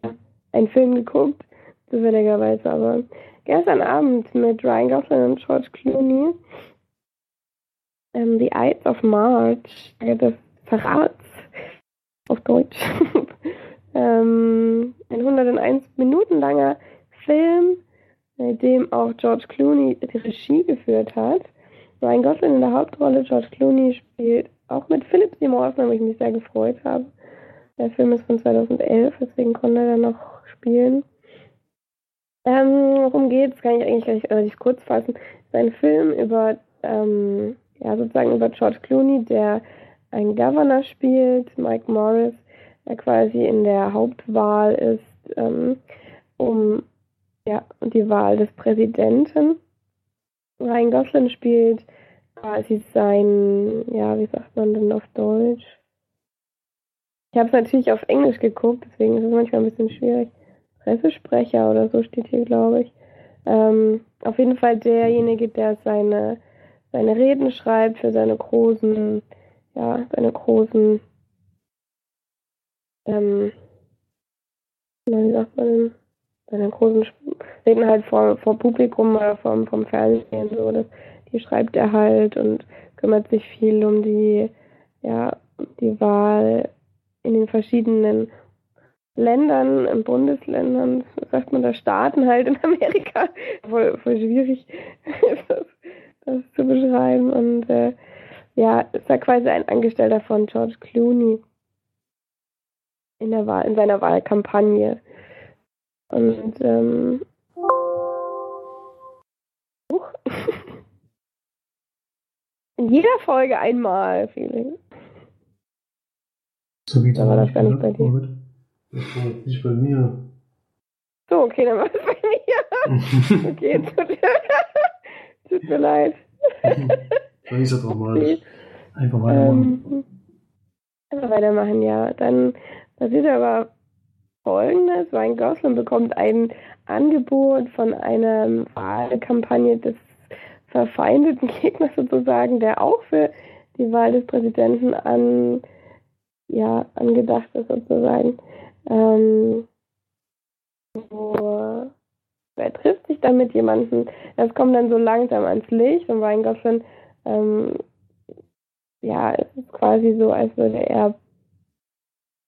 ja, Film geguckt, zufälligerweise, aber gestern Abend mit Ryan Gosling und George Clooney. Ähm, The Ides of March, Tage des Verrats auf Deutsch. ähm, ein 101 Minuten langer Film, bei dem auch George Clooney die Regie geführt hat. Ryan Gosling in der Hauptrolle, George Clooney spielt auch mit Philip Seymour Hoffman, wo ich mich sehr gefreut habe. Der Film ist von 2011, deswegen konnte er dann noch spielen. Ähm, worum geht's? Kann ich eigentlich relativ kurz fassen. Es ist ein Film über ähm, ja, sozusagen über George Clooney, der einen Governor spielt, Mike Morris, der quasi in der Hauptwahl ist, ähm, um ja, die Wahl des Präsidenten. Ryan Gosling spielt quasi sein, ja, wie sagt man denn auf Deutsch? Ich habe es natürlich auf Englisch geguckt, deswegen ist es manchmal ein bisschen schwierig. Pressesprecher oder so steht hier, glaube ich. Ähm, auf jeden Fall derjenige, der seine, seine Reden schreibt für seine großen, ja, seine großen, ähm, wie sagt man denn? Seine großen Reden halt vor, vor Publikum oder vom, vom Fernsehen, so, das, die schreibt er halt und kümmert sich viel um die, ja, die Wahl in den verschiedenen Ländern, in Bundesländern, sagt man da Staaten halt in Amerika, voll, voll schwierig das, das, zu beschreiben. Und äh, ja, ist da quasi ein Angestellter von George Clooney in, der Wahl, in seiner Wahlkampagne. Und ähm, in jeder Folge einmal, Felix. So wie Da war das gar nicht bei dir. Das war jetzt nicht bei mir. So, okay, dann war es bei mir. Okay, tut, tut mir leid. Dann ist ja dramatisch. Einfach weitermachen. Ähm, einfach weitermachen, ja. Dann passiert aber folgendes: Ryan Gosling bekommt ein Angebot von einer Wahlkampagne des verfeindeten Gegners sozusagen, der auch für die Wahl des Präsidenten an, ja, angedacht ist sozusagen. Ähm, wo er trifft sich dann mit jemandem, das kommt dann so langsam ans Licht und Ryan ähm, ja, es ist quasi so, als würde er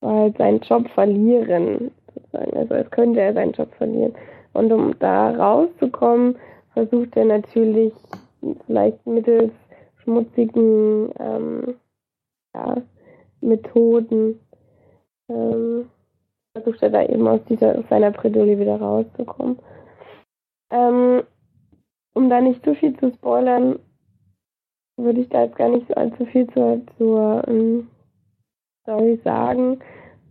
halt seinen Job verlieren, sozusagen. Also als könnte er seinen Job verlieren. Und um da rauszukommen, versucht er natürlich vielleicht mittels schmutzigen ähm, ja, Methoden ähm, versucht er da eben aus dieser aus seiner Bredouille wieder rauszukommen. Ähm, um da nicht zu viel zu spoilern, würde ich da jetzt gar nicht so allzu viel zur, zur ähm, Story sagen,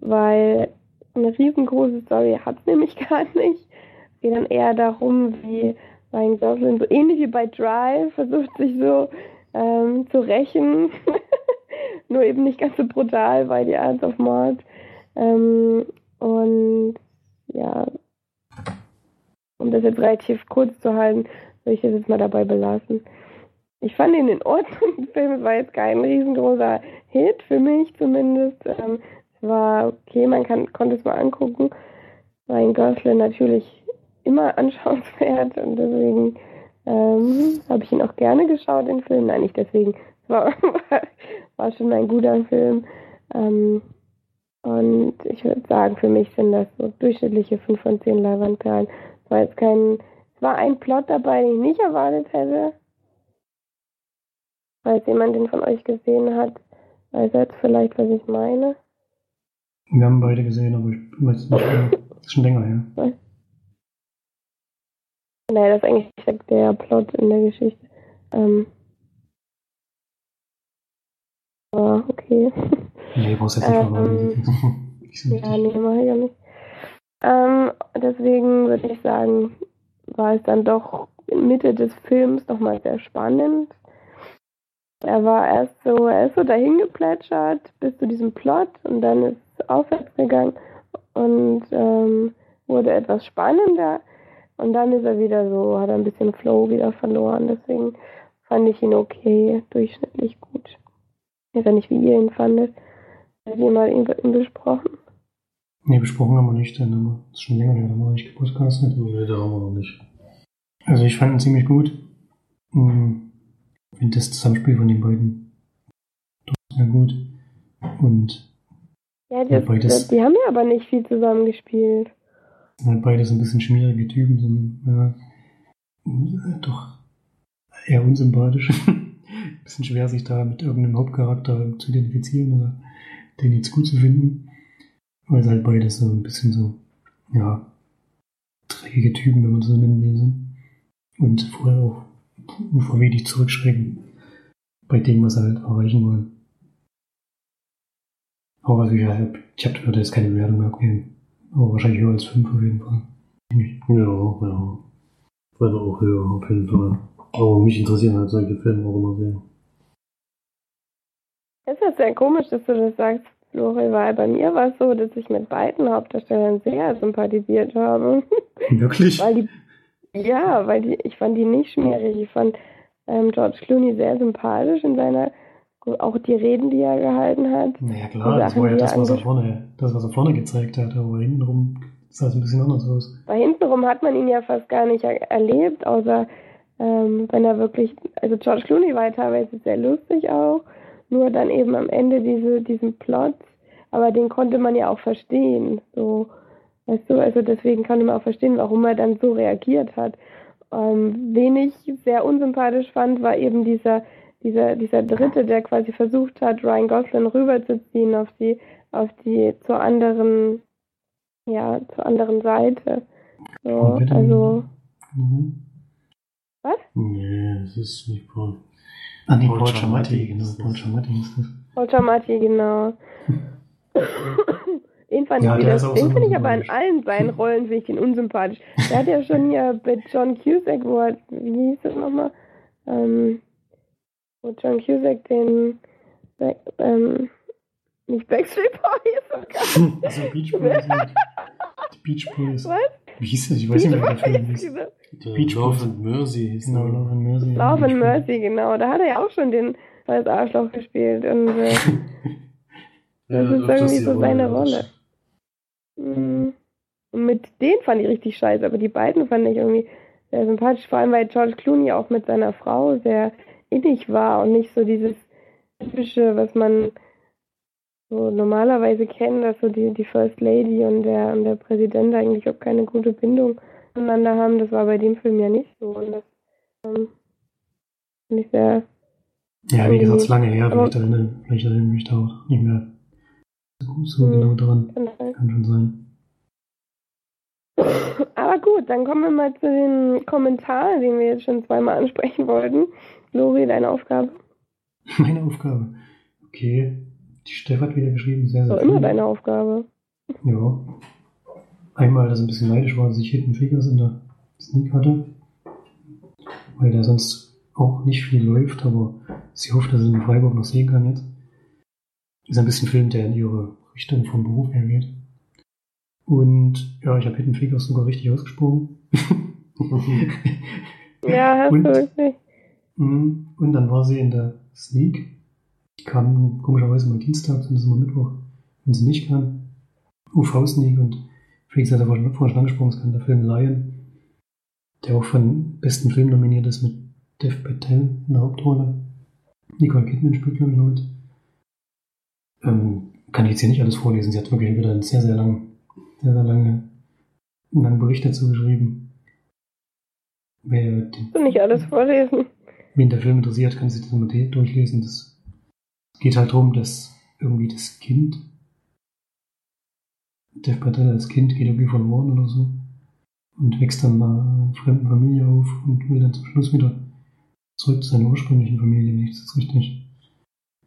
weil eine riesengroße Story hat es nämlich gar nicht. Es geht dann eher darum, wie Ryan Gosling, so ähnlich wie bei Drive, versucht sich so ähm, zu rächen. Nur eben nicht ganz so brutal bei The Arts of Mord. Ähm, und ja, um das jetzt relativ kurz zu halten, will ich das jetzt mal dabei belassen. Ich fand ihn in Ordnung. Der Film war jetzt kein riesengroßer Hit, für mich zumindest. Ähm, es war okay, man kann, konnte es mal angucken. Ryan Gosling natürlich immer anschauenswert und deswegen ähm, habe ich ihn auch gerne geschaut, den Film. Nein, nicht deswegen. Es war, war schon ein guter Film. Ähm, und ich würde sagen, für mich sind das so durchschnittliche 5 von 10 Leinwandperlen. Es war jetzt kein, es war ein Plot dabei, den ich nicht erwartet hätte. Falls jemand den von euch gesehen hat, weiß er jetzt vielleicht, was ich meine. Wir haben beide gesehen, aber ich weiß nicht mehr. Ist schon länger her. Naja, das ist eigentlich der Plot in der Geschichte. Ähm, aber okay. Nee, brauchst jetzt nicht Ähm, Ja, nee, mache ich ja nicht. Ähm, deswegen würde ich sagen, war es dann doch in Mitte des Films nochmal sehr spannend. Er war erst so, er ist so dahin geplätschert bis zu diesem Plot und dann ist es aufwärts gegangen und ähm, wurde etwas spannender und dann ist er wieder so, hat er ein bisschen Flow wieder verloren. Deswegen fand ich ihn okay, durchschnittlich gut. Ich weiß ja nicht, wie ihr ihn fandet. Habt ihr mal ihn, besprochen? Nee, besprochen haben wir nicht, denn haben wir- das ist schon länger her, da haben wir nicht gepodcastet. Nee, da haben wir noch nicht. Also ich fand ihn ziemlich gut. Hm, finde das Zusammenspiel von den beiden doch sehr gut. Und Ja, Ja, das, beides- das, die haben ja aber nicht viel zusammen gespielt. Sind halt beides ein bisschen schmierige Typen, so, ja, doch eher unsympathisch. bisschen schwer, sich da mit irgendeinem Hauptcharakter zu identifizieren oder den jetzt gut zu finden. Weil sie halt beides so ein bisschen so, ja, träge Typen, wenn man so nennen will, sind. Und vorher auch vor wenig zurückschrecken bei dem, was sie halt erreichen wollen. Aber was ich ja habe, ich habe würde jetzt keine Bewertung mehr. Aber wahrscheinlich höher als 5 auf jeden Fall. Ja, ja. Weiter auch höher, auf jeden Fall. Aber mich interessieren halt solche Filme auch immer sehr. Es ist sehr komisch, dass du das sagst, Flori, weil bei mir war es so, dass ich mit beiden Hauptdarstellern sehr sympathisiert habe. Wirklich? weil die, ja, weil die, ich fand die nicht schmierig. Ich fand ähm, George Clooney sehr sympathisch in seiner, auch die Reden, die er gehalten hat. Naja, klar, das war ja das, was er vorne, das, was er vorne gezeigt hat. Aber hintenrum sah es ein bisschen anders aus. Weil hintenrum hat man ihn ja fast gar nicht er erlebt, außer ähm, wenn er wirklich, also George Clooney war teilweise sehr lustig auch, nur dann eben am Ende diese, diesen Plot, aber den konnte man ja auch verstehen, so, weißt du, also deswegen konnte man auch verstehen, warum er dann so reagiert hat. Ähm, wen ich sehr unsympathisch fand, war eben dieser, dieser, dieser Dritte, der quasi versucht hat, Ryan Gosling rüberzuziehen auf die, auf die zur anderen, ja, zur anderen Seite. So, also, Mhm. Nee, das ist nicht Paul. Ah, nee, Paul Paul Giamatti Giamatti, genau. Paul Giamatti ist das. Walter Marty, genau. den fand Ja, ich der wieder, den so finde ich aber in allen seinen Rollen finde ich den unsympathisch. Der hat ja schon hier bei John Cusack, wo er, wie hieß das nochmal? Ähm, wo John Cusack den, Back, ähm, nicht Backstreet Boys, Also Beach Boys. die Beach Boys. Was? Wie hieß das? Ich weiß nicht mehr, wie der Film hieß. genau. Beach Love Boys. and Mercy hieß Genau, der. Love and Mercy. Love Beach and. Mercy, genau. Da hat er ja auch schon den als Arschloch gespielt und äh, Ja, Das ist öfters irgendwie so seine ja, Rolle. Mm. Und mit denen fand ich richtig scheiße, aber die beiden fand ich irgendwie sehr sympathisch, vor allem weil George Clooney auch mit seiner Frau sehr innig war und nicht so dieses typische, was man so normalerweise kennt, dass so die, die First Lady und der, und der Präsident eigentlich auch keine gute Bindung zueinander haben. Das war bei dem Film ja nicht so. Und das ähm, finde ich sehr Ja, wie gesagt, es lange her. Vielleicht erinnere, vielleicht erinnere ich mich da auch nicht mehr so, so Hm. genau dran. Kann schon sein. Aber gut, dann kommen wir mal zu den Kommentaren, den wir jetzt schon zweimal ansprechen wollten. Lori, deine Aufgabe. Meine Aufgabe. Okay. Die Steff hat wieder geschrieben, sehr, sehr So viel. immer deine Aufgabe. Ja. Einmal, dass er ein bisschen neidisch war, dass ich Hidden Figures in der Sneak hatte. Weil der sonst auch nicht viel läuft, aber sie hofft, dass sie in Freiburg noch sehen kann jetzt. Ist ein bisschen Film, der in ihre Richtung vom Beruf her geht. Und ja, ich habe Hidden Figures sogar richtig ausgesprochen. Ja, Und? wirklich. Mhm. Und dann war sie in der Sneak. Die kam komischerweise mal das ist immer Mittwoch, wenn sie nicht kann. UV-Sneak und Felix hat ja vorhin schon angesprochen, es kann der Film Lion, der auch von besten Film nominiert ist mit Dev Patel in der Hauptrolle. Nicole Kidman spielt, glaube ich, noch mit. Ähm, kann ich jetzt hier nicht alles vorlesen. Sie hat wirklich wieder einen sehr, sehr langen, sehr, sehr lange, einen langen Bericht dazu geschrieben. Wer den du nicht alles vorlesen? Wen der Film interessiert, kann sich das mal durchlesen. Das geht halt darum, dass irgendwie das Kind, Dev Patel als Kind geht irgendwie verloren oder so und wächst dann in einer fremden Familie auf und will dann zum Schluss wieder zurück zu seiner ursprünglichen Familie, wenn ich das richtig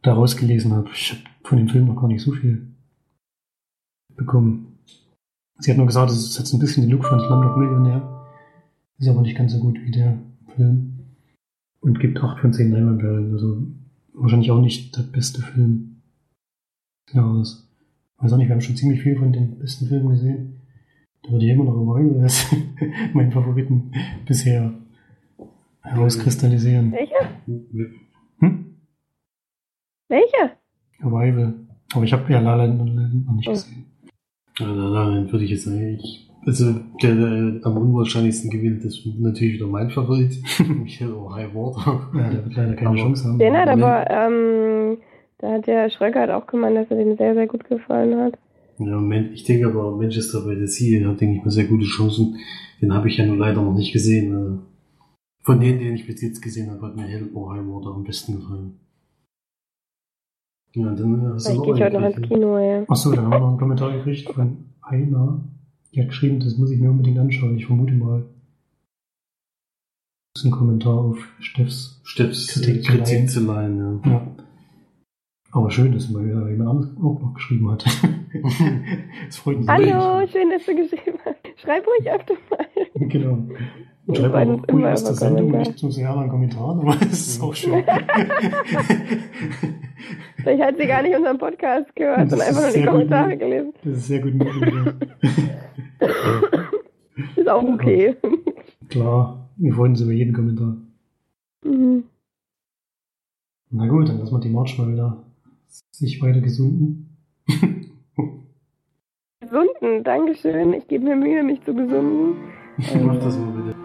daraus gelesen habe. Ich habe von dem Film noch gar nicht so viel bekommen. Sie hat nur gesagt, es hat so ein bisschen den Look von Slumdog Millionär. Ist aber nicht ganz so gut wie der Film. Und gibt 8 von 10 Leinwandperlen. Also wahrscheinlich auch nicht der beste Film des Jahres. Weiß auch nicht, wir haben schon ziemlich viel von den besten Filmen gesehen. Da würde ich immer noch Arrival als meinen Favoriten bisher herauskristallisieren. Welcher? Hm? Welcher? Arrival. Aber ich habe ja La La Land noch nicht Oh. gesehen. Ja, dann würde ich jetzt sagen, ich, also der, der am unwahrscheinlichsten gewinnt, das ist natürlich wieder mein Favorit. Michael High Water. Ja, der wird leider keine Aber- Chance haben. Den hat aber, ähm, da hat der Schröcker hat auch gemeint, dass er den sehr, sehr gut gefallen hat. Ja, ich denke aber, Manchester by the Sea hat, denke ich mal, sehr gute Chancen. Den habe ich ja nur leider noch nicht gesehen. äh. Von denen, den ich bis jetzt gesehen habe, hat mir Hellboy High Water am besten gefallen. Ja, dann äh, hast Vielleicht du gehe ich heute noch ins Kino, ja. Achso, dann haben wir noch einen Kommentar gekriegt von Aina. Die hat geschrieben, das muss ich mir unbedingt anschauen. Ich vermute mal, ist ein Kommentar auf Steffs. Steffs Kritik Kritik, zu leihen. ja. Ja. Aber schön, dass mal wieder jemand anderes auch noch geschrieben hat. das freut mich. Hallo, schön, dass du geschrieben hast. Schreib ruhig öfter mal. Genau. Wir Schreib auch ruhig immer aus der Sendung nicht zu sehr an Kommentaren, aber es ist auch schön. Vielleicht hat sie gar nicht unseren Podcast gehört Das und einfach nur die gut Kommentare möglich. gelesen. Das ist sehr gut möglich. Ist auch okay. Klar, wir freuen uns über jeden Kommentar. Mhm. Na gut, dann lassen wir die March mal wieder sich weiter gesunden. Gesunden, Dankeschön. Ich gebe mir Mühe, mich zu gesunden. Mach das mal bitte.